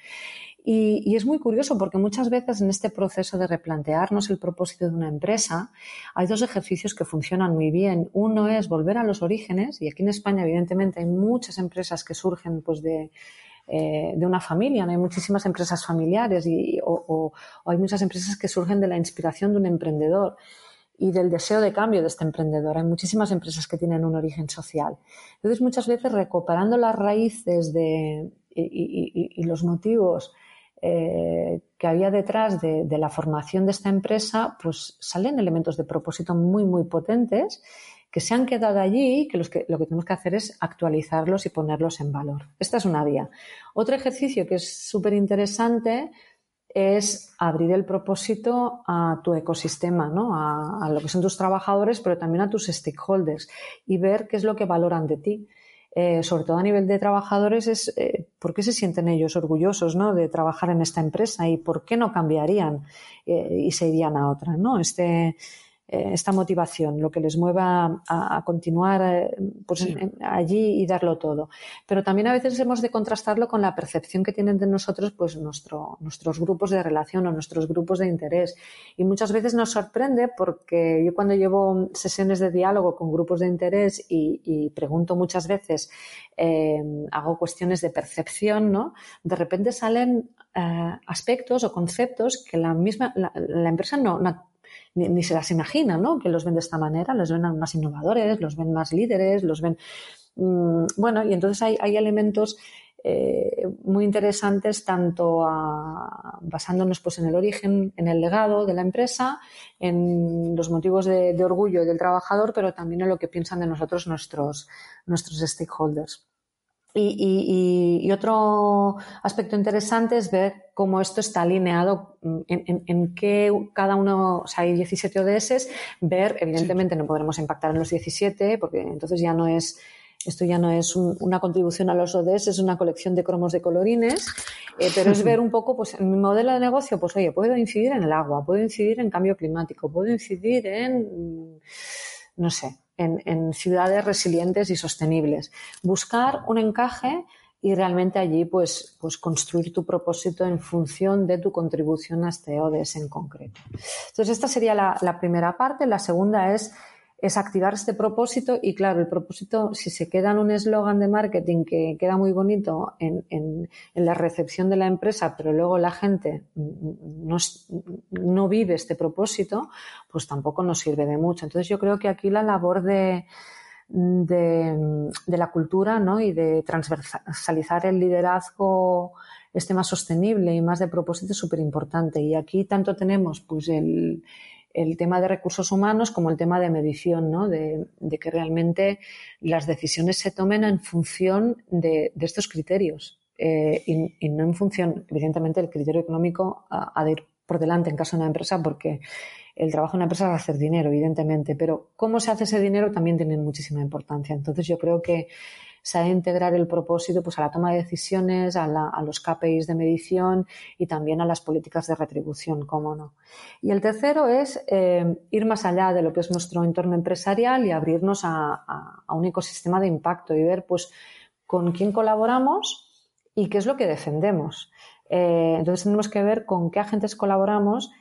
Y, es muy curioso porque muchas veces en este proceso de replantearnos el propósito de una empresa hay dos ejercicios que funcionan muy bien. Uno es volver a los orígenes y aquí en España evidentemente hay muchas empresas que surgen pues de, eh, de una familia, ¿no? hay muchísimas empresas familiares y, o, hay muchas empresas que surgen de la inspiración de un emprendedor y del deseo de cambio de este emprendedor. Hay muchísimas empresas que tienen un origen social. Entonces, muchas veces recuperando las raíces de, y los motivos eh, que había detrás de, la formación de esta empresa, pues salen elementos de propósito muy, muy potentes que se han quedado allí y que, que lo que tenemos que hacer es actualizarlos y ponerlos en valor. Esta es una vía. Otro ejercicio que es súper interesante es abrir el propósito a tu ecosistema, ¿no? a, a, lo que son tus trabajadores, pero también a tus stakeholders y ver qué es lo que valoran de ti. Eh, sobre todo a nivel de trabajadores, es eh, por qué se sienten ellos orgullosos ¿no? de trabajar en esta empresa y por qué no cambiarían eh, y se irían a otra. ¿no? Este, eh, esta motivación, lo que les mueva a, continuar eh, pues, allí y darlo todo. Pero también a veces hemos de contrastarlo con la percepción que tienen de nosotros pues nuestro, nuestros grupos de relación o nuestros grupos de interés. Y muchas veces nos sorprende porque yo cuando llevo sesiones de diálogo con grupos de interés y, pregunto muchas veces, eh, hago cuestiones de percepción, ¿no? De repente salen aspectos o conceptos que la misma la, empresa no, no, ni, se las imagina, ¿no? Que los ven de esta manera, los ven más innovadores, los ven más líderes, los ven... Mm, bueno, y entonces hay, elementos eh, muy interesantes tanto basándonos pues, en el origen, en el legado de la empresa, en los motivos de, orgullo del trabajador, pero también en lo que piensan de nosotros nuestros, nuestros stakeholders. Y, otro aspecto interesante es ver cómo esto está alineado, en, en, qué cada uno, o sea, hay 17 ODS, ver, evidentemente no podremos impactar en los 17, porque entonces ya no es esto ya no es una contribución a los ODS, es una colección de cromos de colorines, eh, pero es ver un poco, pues en mi modelo de negocio, pues oye, puedo incidir en el agua, puedo incidir en cambio climático, puedo incidir en, no sé, en, ciudades resilientes y sostenibles. Buscar un encaje y realmente allí pues, pues construir tu propósito en función de tu contribución a este ODS en concreto. Entonces, esta sería la primera parte. La segunda es es activar este propósito y claro, el propósito, si se queda en un eslogan de marketing que queda muy bonito en, en, la recepción de la empresa, pero luego la gente no, no, vive este propósito, pues tampoco nos sirve de mucho. Entonces yo creo que aquí la labor de, de, de la cultura ¿no? y de transversalizar el liderazgo este más sostenible y más de propósito es súper importante. Y aquí tanto tenemos pues el el tema de recursos humanos como el tema de medición, ¿no? de, que realmente las decisiones se tomen en función de, estos criterios eh, y, no en función, evidentemente, el criterio económico ha, de ir por delante en caso de una empresa porque el trabajo de una empresa es hacer dinero, evidentemente, pero cómo se hace ese dinero también tiene muchísima importancia. Entonces yo creo que se ha de integrar el propósito pues, a la toma de decisiones, a, los KPIs de medición y también a las políticas de retribución, cómo no. Y el tercero es eh, ir más allá de lo que es nuestro entorno empresarial y abrirnos a, un ecosistema de impacto y ver pues, con quién colaboramos y qué es lo que defendemos. Eh, entonces tenemos que ver con qué agentes colaboramos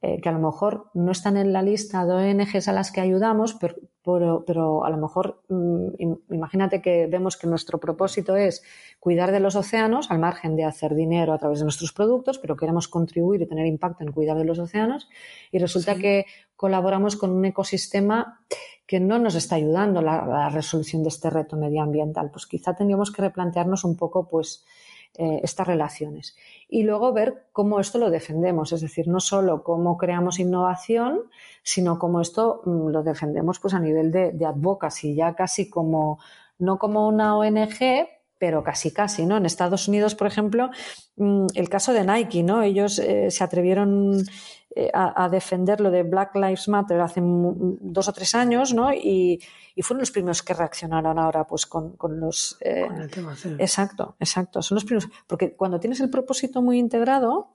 eh, que a lo mejor no están en la lista de ONGs a las que ayudamos, pero, pero, a lo mejor mm, imagínate que vemos que nuestro propósito es cuidar de los océanos al margen de hacer dinero a través de nuestros productos, pero queremos contribuir y tener impacto en cuidar de los océanos y resulta que colaboramos con un ecosistema que no nos está ayudando a la, la resolución de este reto medioambiental. Pues quizá tendríamos que replantearnos un poco pues eh, estas relaciones. Y luego ver cómo esto lo defendemos, es decir, no solo cómo creamos innovación, sino cómo esto mm, lo defendemos pues a nivel de, de advocacy, ya casi como, no como una ONG, pero casi casi, ¿no? En Estados Unidos, por ejemplo, mm, el caso de Nike, ¿no? Ellos eh, se atrevieron eh, a, defender lo de Black Lives Matter hace dos o tres años, ¿no? Y, fueron los primeros que reaccionaron ahora, pues, con, los... Eh, con el tema, Exacto, exacto. Son los primeros. Porque cuando tienes el propósito muy integrado,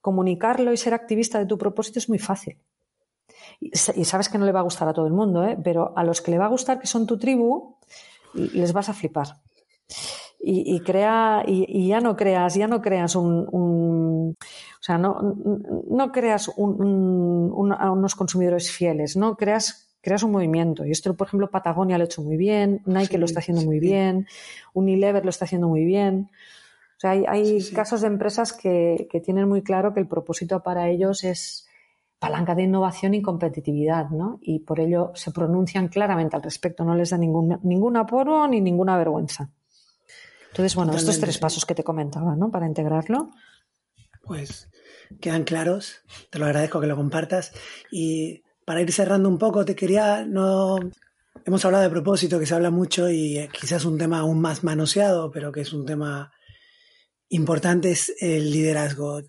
comunicarlo y ser activista de tu propósito es muy fácil. Y, sabes que no le va a gustar a todo el mundo, ¿eh? Pero a los que le va a gustar, que son tu tribu, les vas a flipar. Y, crea y, ya no creas ya no creas un o sea, no, no creas unos consumidores fieles, no creas, creas un movimiento. Y esto, por ejemplo, Patagonia lo ha hecho muy bien, Nike lo está haciendo muy bien, Unilever lo está haciendo muy bien. O sea, hay, casos de empresas que, tienen muy claro que el propósito para ellos es palanca de innovación y competitividad, ¿no? Y por ello se pronuncian claramente al respecto, no les da ningún, ningún apuro ni ninguna vergüenza. Entonces, bueno, estos tres pasos que te comentaba, ¿no? Para integrarlo pues quedan claros. Te lo agradezco que lo compartas. Y para ir cerrando un poco, te quería, no, hemos hablado de propósito, que se habla mucho y quizás un tema aún más manoseado, pero que es un tema importante, es el liderazgo.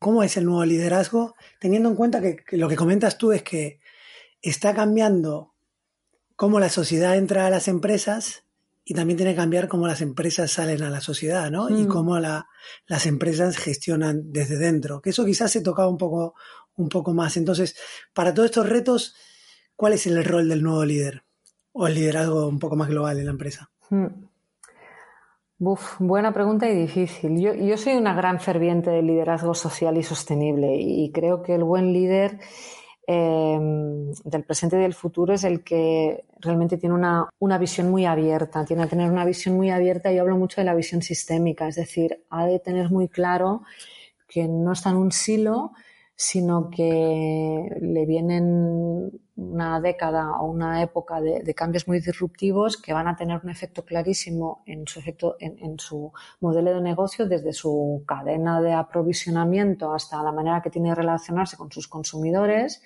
¿Cómo es el nuevo liderazgo? Teniendo en cuenta que, lo que comentas tú es que está cambiando cómo la sociedad entra a las empresas y también tiene que cambiar cómo las empresas salen a la sociedad, ¿no? Y mm. cómo las empresas gestionan desde dentro. Que eso quizás se tocaba un poco, un poco más. Entonces, para todos estos retos, ¿cuál es el rol del nuevo líder? O el liderazgo un poco más global en la empresa. Mm. buena pregunta y difícil. Yo, yo soy una gran ferviente del liderazgo social y sostenible y creo que el buen líder Em, del presente y del futuro es el que realmente tiene una, visión muy abierta, tiene que tener una visión muy abierta. Yo hablo mucho de la visión sistémica, es decir, ha de tener muy claro que no está en un silo, sino que le vienen una década o una época de, cambios muy disruptivos que van a tener un efecto clarísimo en su, efecto, en, su modelo de negocio, desde su cadena de aprovisionamiento hasta la manera que tiene de relacionarse con sus consumidores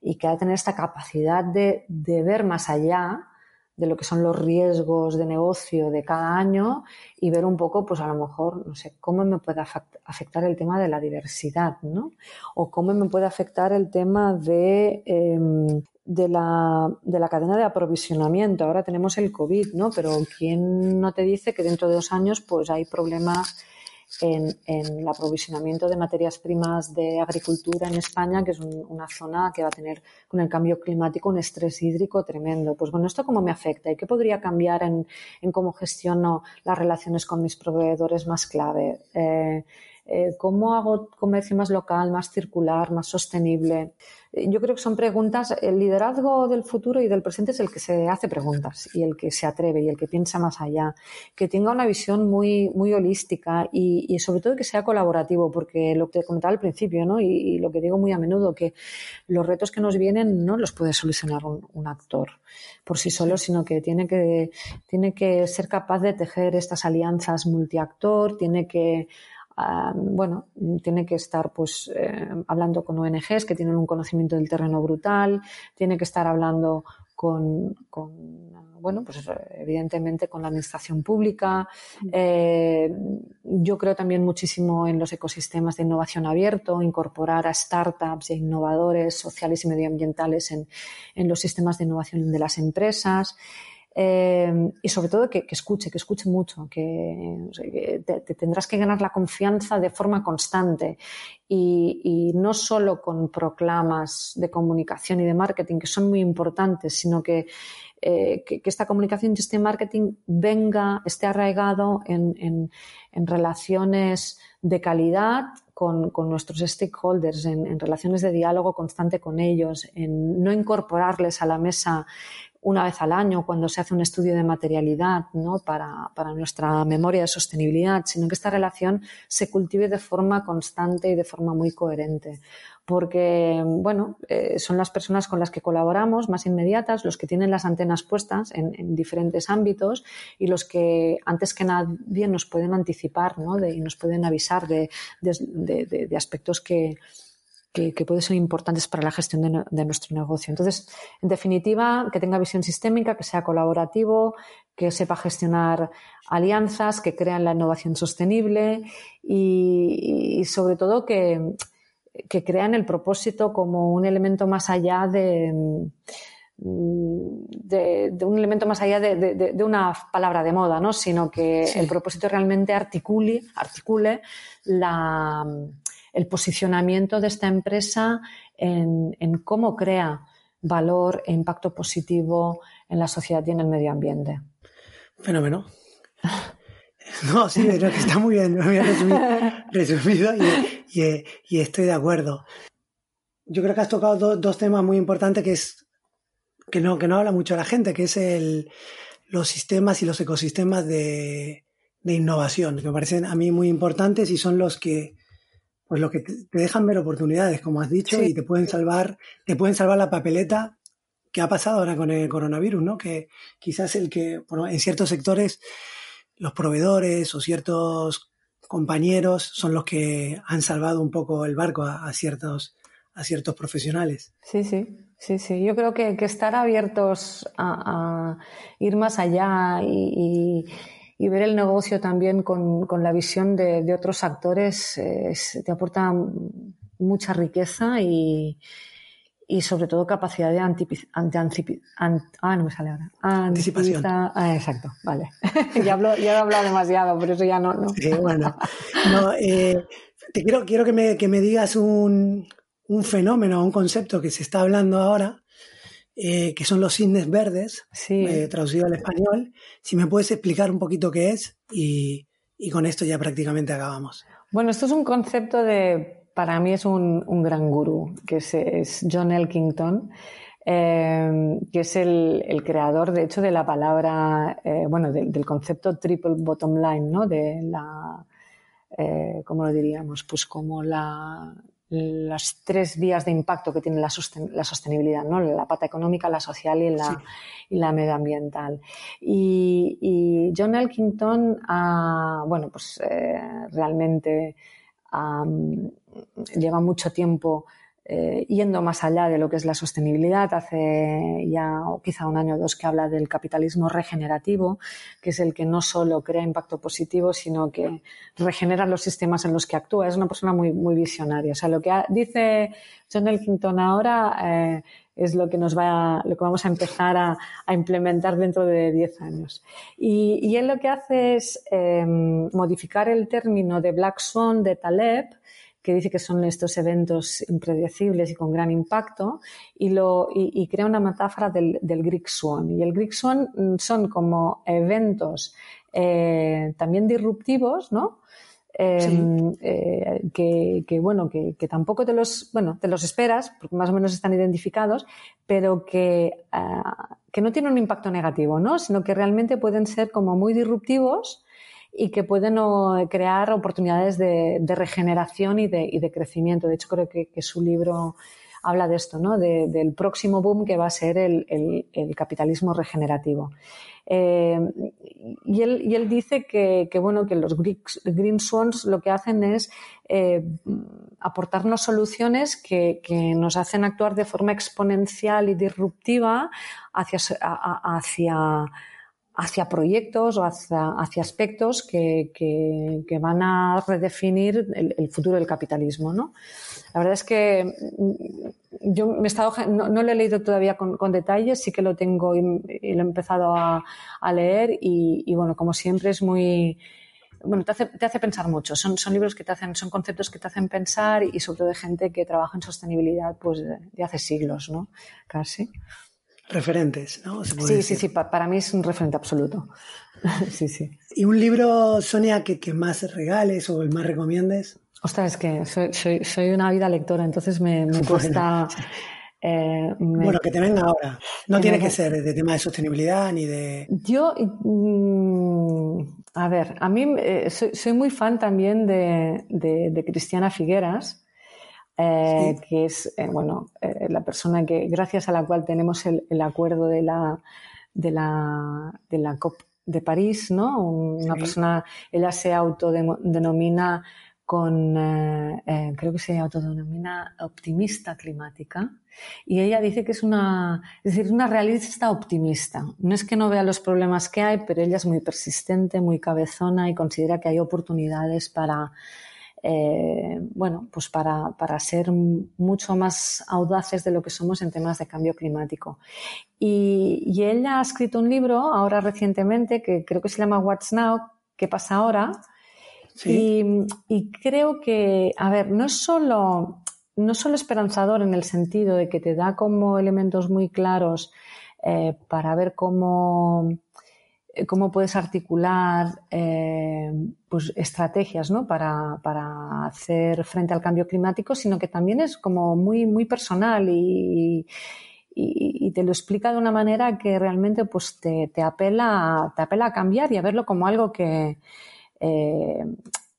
y que va a tener esta capacidad de, de ver más allá de lo que son los riesgos de negocio de cada año y ver un poco, pues a lo mejor, no sé, cómo me puede afectar el tema de la diversidad, ¿no? O cómo me puede afectar el tema de, em, de, la, de la cadena de aprovisionamiento. Ahora tenemos el COVID, ¿no? Pero ¿quién no te dice que dentro de dos años pues hay problemas en, el aprovisionamiento de materias primas de agricultura en España, que es una zona que va a tener con el cambio climático un estrés hídrico tremendo. Pues bueno, ¿esto cómo me afecta y qué podría cambiar en, cómo gestiono las relaciones con mis proveedores más clave? Eh, eh, ¿Cómo hago comercio más local, más circular, más sostenible? Yo creo que son preguntas, el liderazgo del futuro y del presente es el que se hace preguntas y el que se atreve y el que piensa más allá, que tenga una visión muy, muy holística y, sobre todo que sea colaborativo, porque lo que comentaba al principio, ¿no? Y, lo que digo muy a menudo, que los retos que nos vienen no los puede solucionar un, un actor por sí solo, sino que tiene que, tiene que ser capaz de tejer estas alianzas multiactor, tiene que bueno, tiene que estar pues eh, hablando con ONGs que tienen un conocimiento del terreno brutal, tiene que estar hablando con, bueno, pues evidentemente con la administración pública. Eh, yo creo también muchísimo en los ecosistemas de innovación abierto, incorporar a startups e innovadores sociales y medioambientales en, en los sistemas de innovación de las empresas. Em, y sobre todo que, escuche, que escuche mucho, que, te, tendrás que ganar la confianza de forma constante. Y, no solo con proclamas de comunicación y de marketing que son muy importantes, sino que, eh, que, esta comunicación y este marketing venga, esté arraigado en, en, relaciones de calidad con, con, nuestros stakeholders, en, relaciones de diálogo constante con ellos, en no incorporarles a la mesa una vez al año cuando se hace un estudio de materialidad ¿no? para, nuestra memoria de sostenibilidad, sino que esta relación se cultive de forma constante y de forma muy coherente. Porque, bueno, eh, son las personas con las que colaboramos más inmediatas, los que tienen las antenas puestas en, diferentes ámbitos y los que antes que nadie nos pueden anticipar ¿no? y nos pueden avisar de aspectos que, que, pueden ser importantes para la gestión de, nuestro negocio. Entonces, en definitiva, que tenga visión sistémica, que sea colaborativo, que sepa gestionar alianzas, que crean la innovación sostenible y, sobre todo que, que, crean el propósito como un elemento más allá de, de, un elemento más allá de, una palabra de moda, ¿no? sino que el propósito realmente articule, articule la el posicionamiento de esta empresa en, cómo crea valor e impacto positivo en la sociedad y en el medio ambiente. Fenómeno. No, sí, creo que está muy bien, resumido, y, estoy de acuerdo. Yo creo que has tocado dos temas muy importantes que es que no, que no habla mucho la gente, que es el, los sistemas y los ecosistemas de, de innovación, que me parecen a mí muy importantes y son los que pues lo que te dejan ver oportunidades, como has dicho, y te pueden salvar, te pueden salvar la papeleta que ha pasado ahora con el coronavirus, ¿no? Que quizás el que, bueno, en ciertos sectores, los proveedores o ciertos compañeros son los que han salvado un poco el barco a, ciertos, a ciertos profesionales. Sí, sí, sí, sí. Yo creo que, estar abiertos a, ir más allá y y ver el negocio también con, con la visión de, de otros actores te aporta mucha riqueza y, y sobre todo capacidad de ah, no me sale ahora. Anticipación. Ah, exacto, vale. ya, hablo, ya he hablado demasiado, por eso ya no. no. Sí, bueno, no, eh, te quiero, quiero que me, que me digas un, un fenómeno, un concepto que se está hablando ahora, eh, que son los cisnes verdes, eh, traducido al español. Si me puedes explicar un poquito qué es y, con esto ya prácticamente acabamos. Bueno, esto es un concepto de, para mí es un, gran gurú, que es, John Elkington. Eh, que es el, creador, de hecho, de la palabra, bueno, del concepto triple bottom line, ¿no? De la, ¿cómo lo diríamos? Pues como la, las tres vías de impacto que tiene la, sostenibilidad, ¿no? la pata económica, la social y la, y la medioambiental. Y, John Elkington, ha, bueno, pues eh, realmente lleva mucho tiempo eh, yendo más allá de lo que es la sostenibilidad. Hace ya quizá un año o dos que habla del capitalismo regenerativo, que es el que no solo crea impacto positivo, sino que regenera los sistemas en los que actúa. Es una persona muy, muy visionaria. O sea, lo que dice John Elkington ahora eh, es lo que nos va, lo que vamos a empezar a, implementar dentro de 10 años. Y, él lo que hace es eh, modificar el término de Black Swan de Taleb que dice que son estos eventos impredecibles y con gran impacto, y, lo, y, crea una metáfora del, del, Greek Swan. Y el Greek Swan mm, son como eventos eh, también disruptivos, ¿no? Em, eh, que, bueno, que, tampoco te los, bueno, te los esperas, porque más o menos están identificados, pero que, ah, que no tienen un impacto negativo, ¿no? Sino que realmente pueden ser como muy disruptivos y que pueden crear oportunidades de, regeneración y de, crecimiento. De hecho, creo que, su libro habla de esto, ¿no? del próximo boom que va a ser el, capitalismo regenerativo. Eh, y, él, dice que, bueno, que los Green Swans lo que hacen es eh, aportarnos soluciones que, nos hacen actuar de forma exponencial y disruptiva hacia hacia proyectos o hacia, hacia aspectos que, que, van a redefinir el, futuro del capitalismo. ¿no? La verdad es que mm, yo me he estado, no, lo he leído todavía con, con, detalles, sí que lo tengo y, lo he empezado a, leer y, bueno, como siempre es muy... Bueno, te hace, te hace pensar mucho. Son, son libros que te hacen, son conceptos que te hacen pensar y sobre todo de gente que trabaja en sostenibilidad pues de hace siglos, ¿no? Casi referentes, ¿no? sí, sí, sí, para mí es un referente absoluto. sí, sí. ¿Y un libro, Sonia, que, que, más regales o el más recomiendes? Ostras, es que soy, soy, una vida lectora, entonces me, me cuesta... Eh, bueno, que te venga ahora. No tiene que ser de tema de sostenibilidad ni de... Yo, mm, a ver, a mí eh, soy, soy, muy fan también de, de, de Cristiana Figueras. Eh, que es eh, bueno, eh, la persona que, gracias a la cual tenemos el, acuerdo de la, de la, de la COP de París, ¿no? Una persona, ella se autodenomina con, creo que se autodenomina optimista climática, y ella dice que es una, es decir, una realista optimista. No es que no vea los problemas que hay, pero ella es muy persistente, muy cabezona y considera que hay oportunidades para eh, bueno, pues para, ser mucho más audaces de lo que somos en temas de cambio climático. Y, ella ha escrito un libro ahora recientemente que creo que se llama What's Now, ¿qué pasa ahora? Y, creo que, a ver, no es solo, no solo esperanzador en el sentido de que te da como elementos muy claros eh, para ver cómo cómo puedes articular eh, pues, estrategias ¿no? para, para, hacer frente al cambio climático, sino que también es como muy, muy personal y, y, te lo explica de una manera que realmente pues, te, te, apela, te apela a cambiar y a verlo como algo que eh,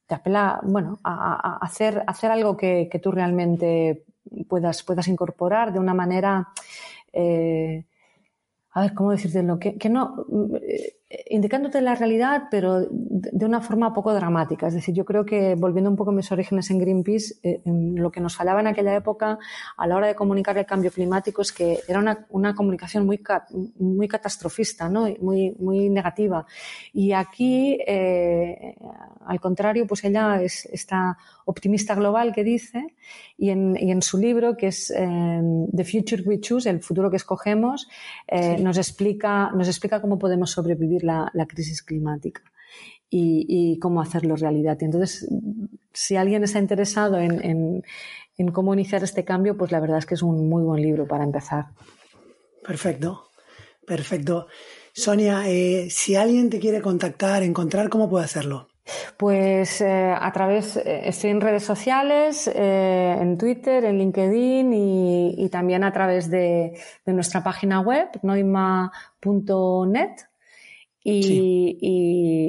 te apela bueno, a, hacer, hacer algo que, que, tú realmente puedas, puedas incorporar de una manera. Eh, a ver, ¿cómo decirte Que, que no, indicándote la realidad, pero de una forma poco dramática. Es decir, yo creo que volviendo un poco a mis orígenes en Greenpeace, eh, lo que nos fallaba en aquella época a la hora de comunicar el cambio climático es que era una, una comunicación muy, muy catastrofista, ¿no? muy, muy negativa. Y aquí, eh, al contrario, pues ella es esta optimista global que dice, y en, y en su libro, que es eh, The Future We Choose, el futuro que escogemos, nos, explica, nos explica cómo podemos sobrevivir la, crisis climática y, cómo hacerlo realidad. entonces, si alguien está interesado en, cómo iniciar este cambio, pues la verdad es que es un muy buen libro para empezar. Perfecto, perfecto. Sonia, eh, si alguien te quiere contactar, encontrar, ¿cómo puede hacerlo? Pues eh, a través, eh, estoy en redes sociales, en Twitter, en LinkedIn y, también a través de, de nuestra página web, noima.net. Y,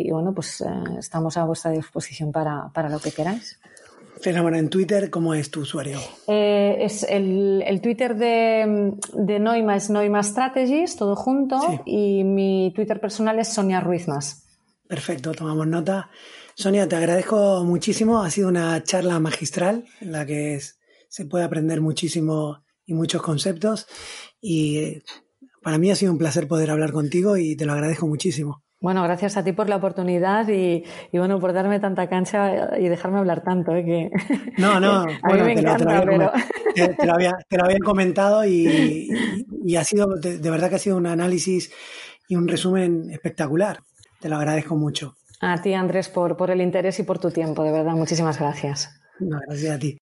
y, bueno, pues eh, estamos a vuestra disposición para, para, lo que queráis. Fenómeno en Twitter, ¿cómo es tu usuario? Eh, es el, Twitter de, de, Noima es Noima Strategies, todo junto, y mi Twitter personal es Sonia Ruiz Más. Perfecto, tomamos nota. Sonia, te agradezco muchísimo. Ha sido una charla magistral en la que se puede aprender muchísimo y muchos conceptos. Y para mí ha sido un placer poder hablar contigo y te lo agradezco muchísimo. Bueno, gracias a ti por la oportunidad y, bueno, por darme tanta cancha y dejarme hablar tanto. ¿eh? Que, no, no, a mí me encanta, pero... te, lo había, comentado y, ha sido, de, verdad que ha sido un análisis y un resumen espectacular. Te lo agradezco mucho. A ti, Andrés, por, por el interés y por tu tiempo, de verdad. Muchísimas gracias. No, gracias a ti.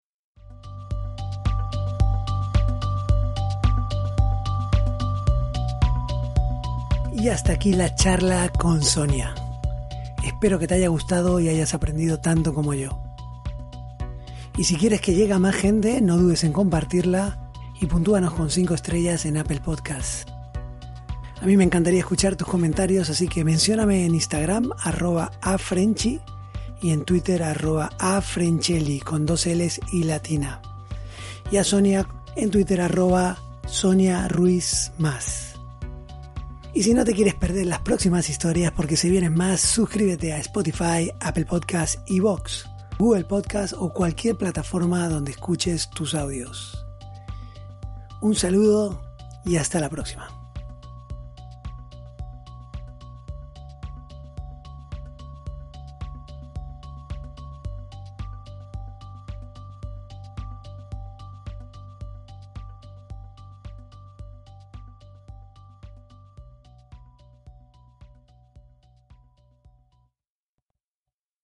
Y hasta aquí la charla con Sonia. Espero que te haya gustado y hayas aprendido tanto como yo. Y si quieres que llegue más gente, no dudes en compartirla y puntúanos con 5 estrellas en Apple Podcasts. A mí me encantaría escuchar tus comentarios, así que mencióname en Instagram arroba afrenchi y en Twitter arroba afrenchelli con dos L's y latina. Y a Sonia en Twitter arroba Sonia Ruiz más. Y si no te quieres perder las próximas historias porque se vienen más, suscríbete a Spotify, Apple Podcasts, Vox, Google Podcasts o cualquier plataforma donde escuches tus audios. Un saludo y hasta la próxima.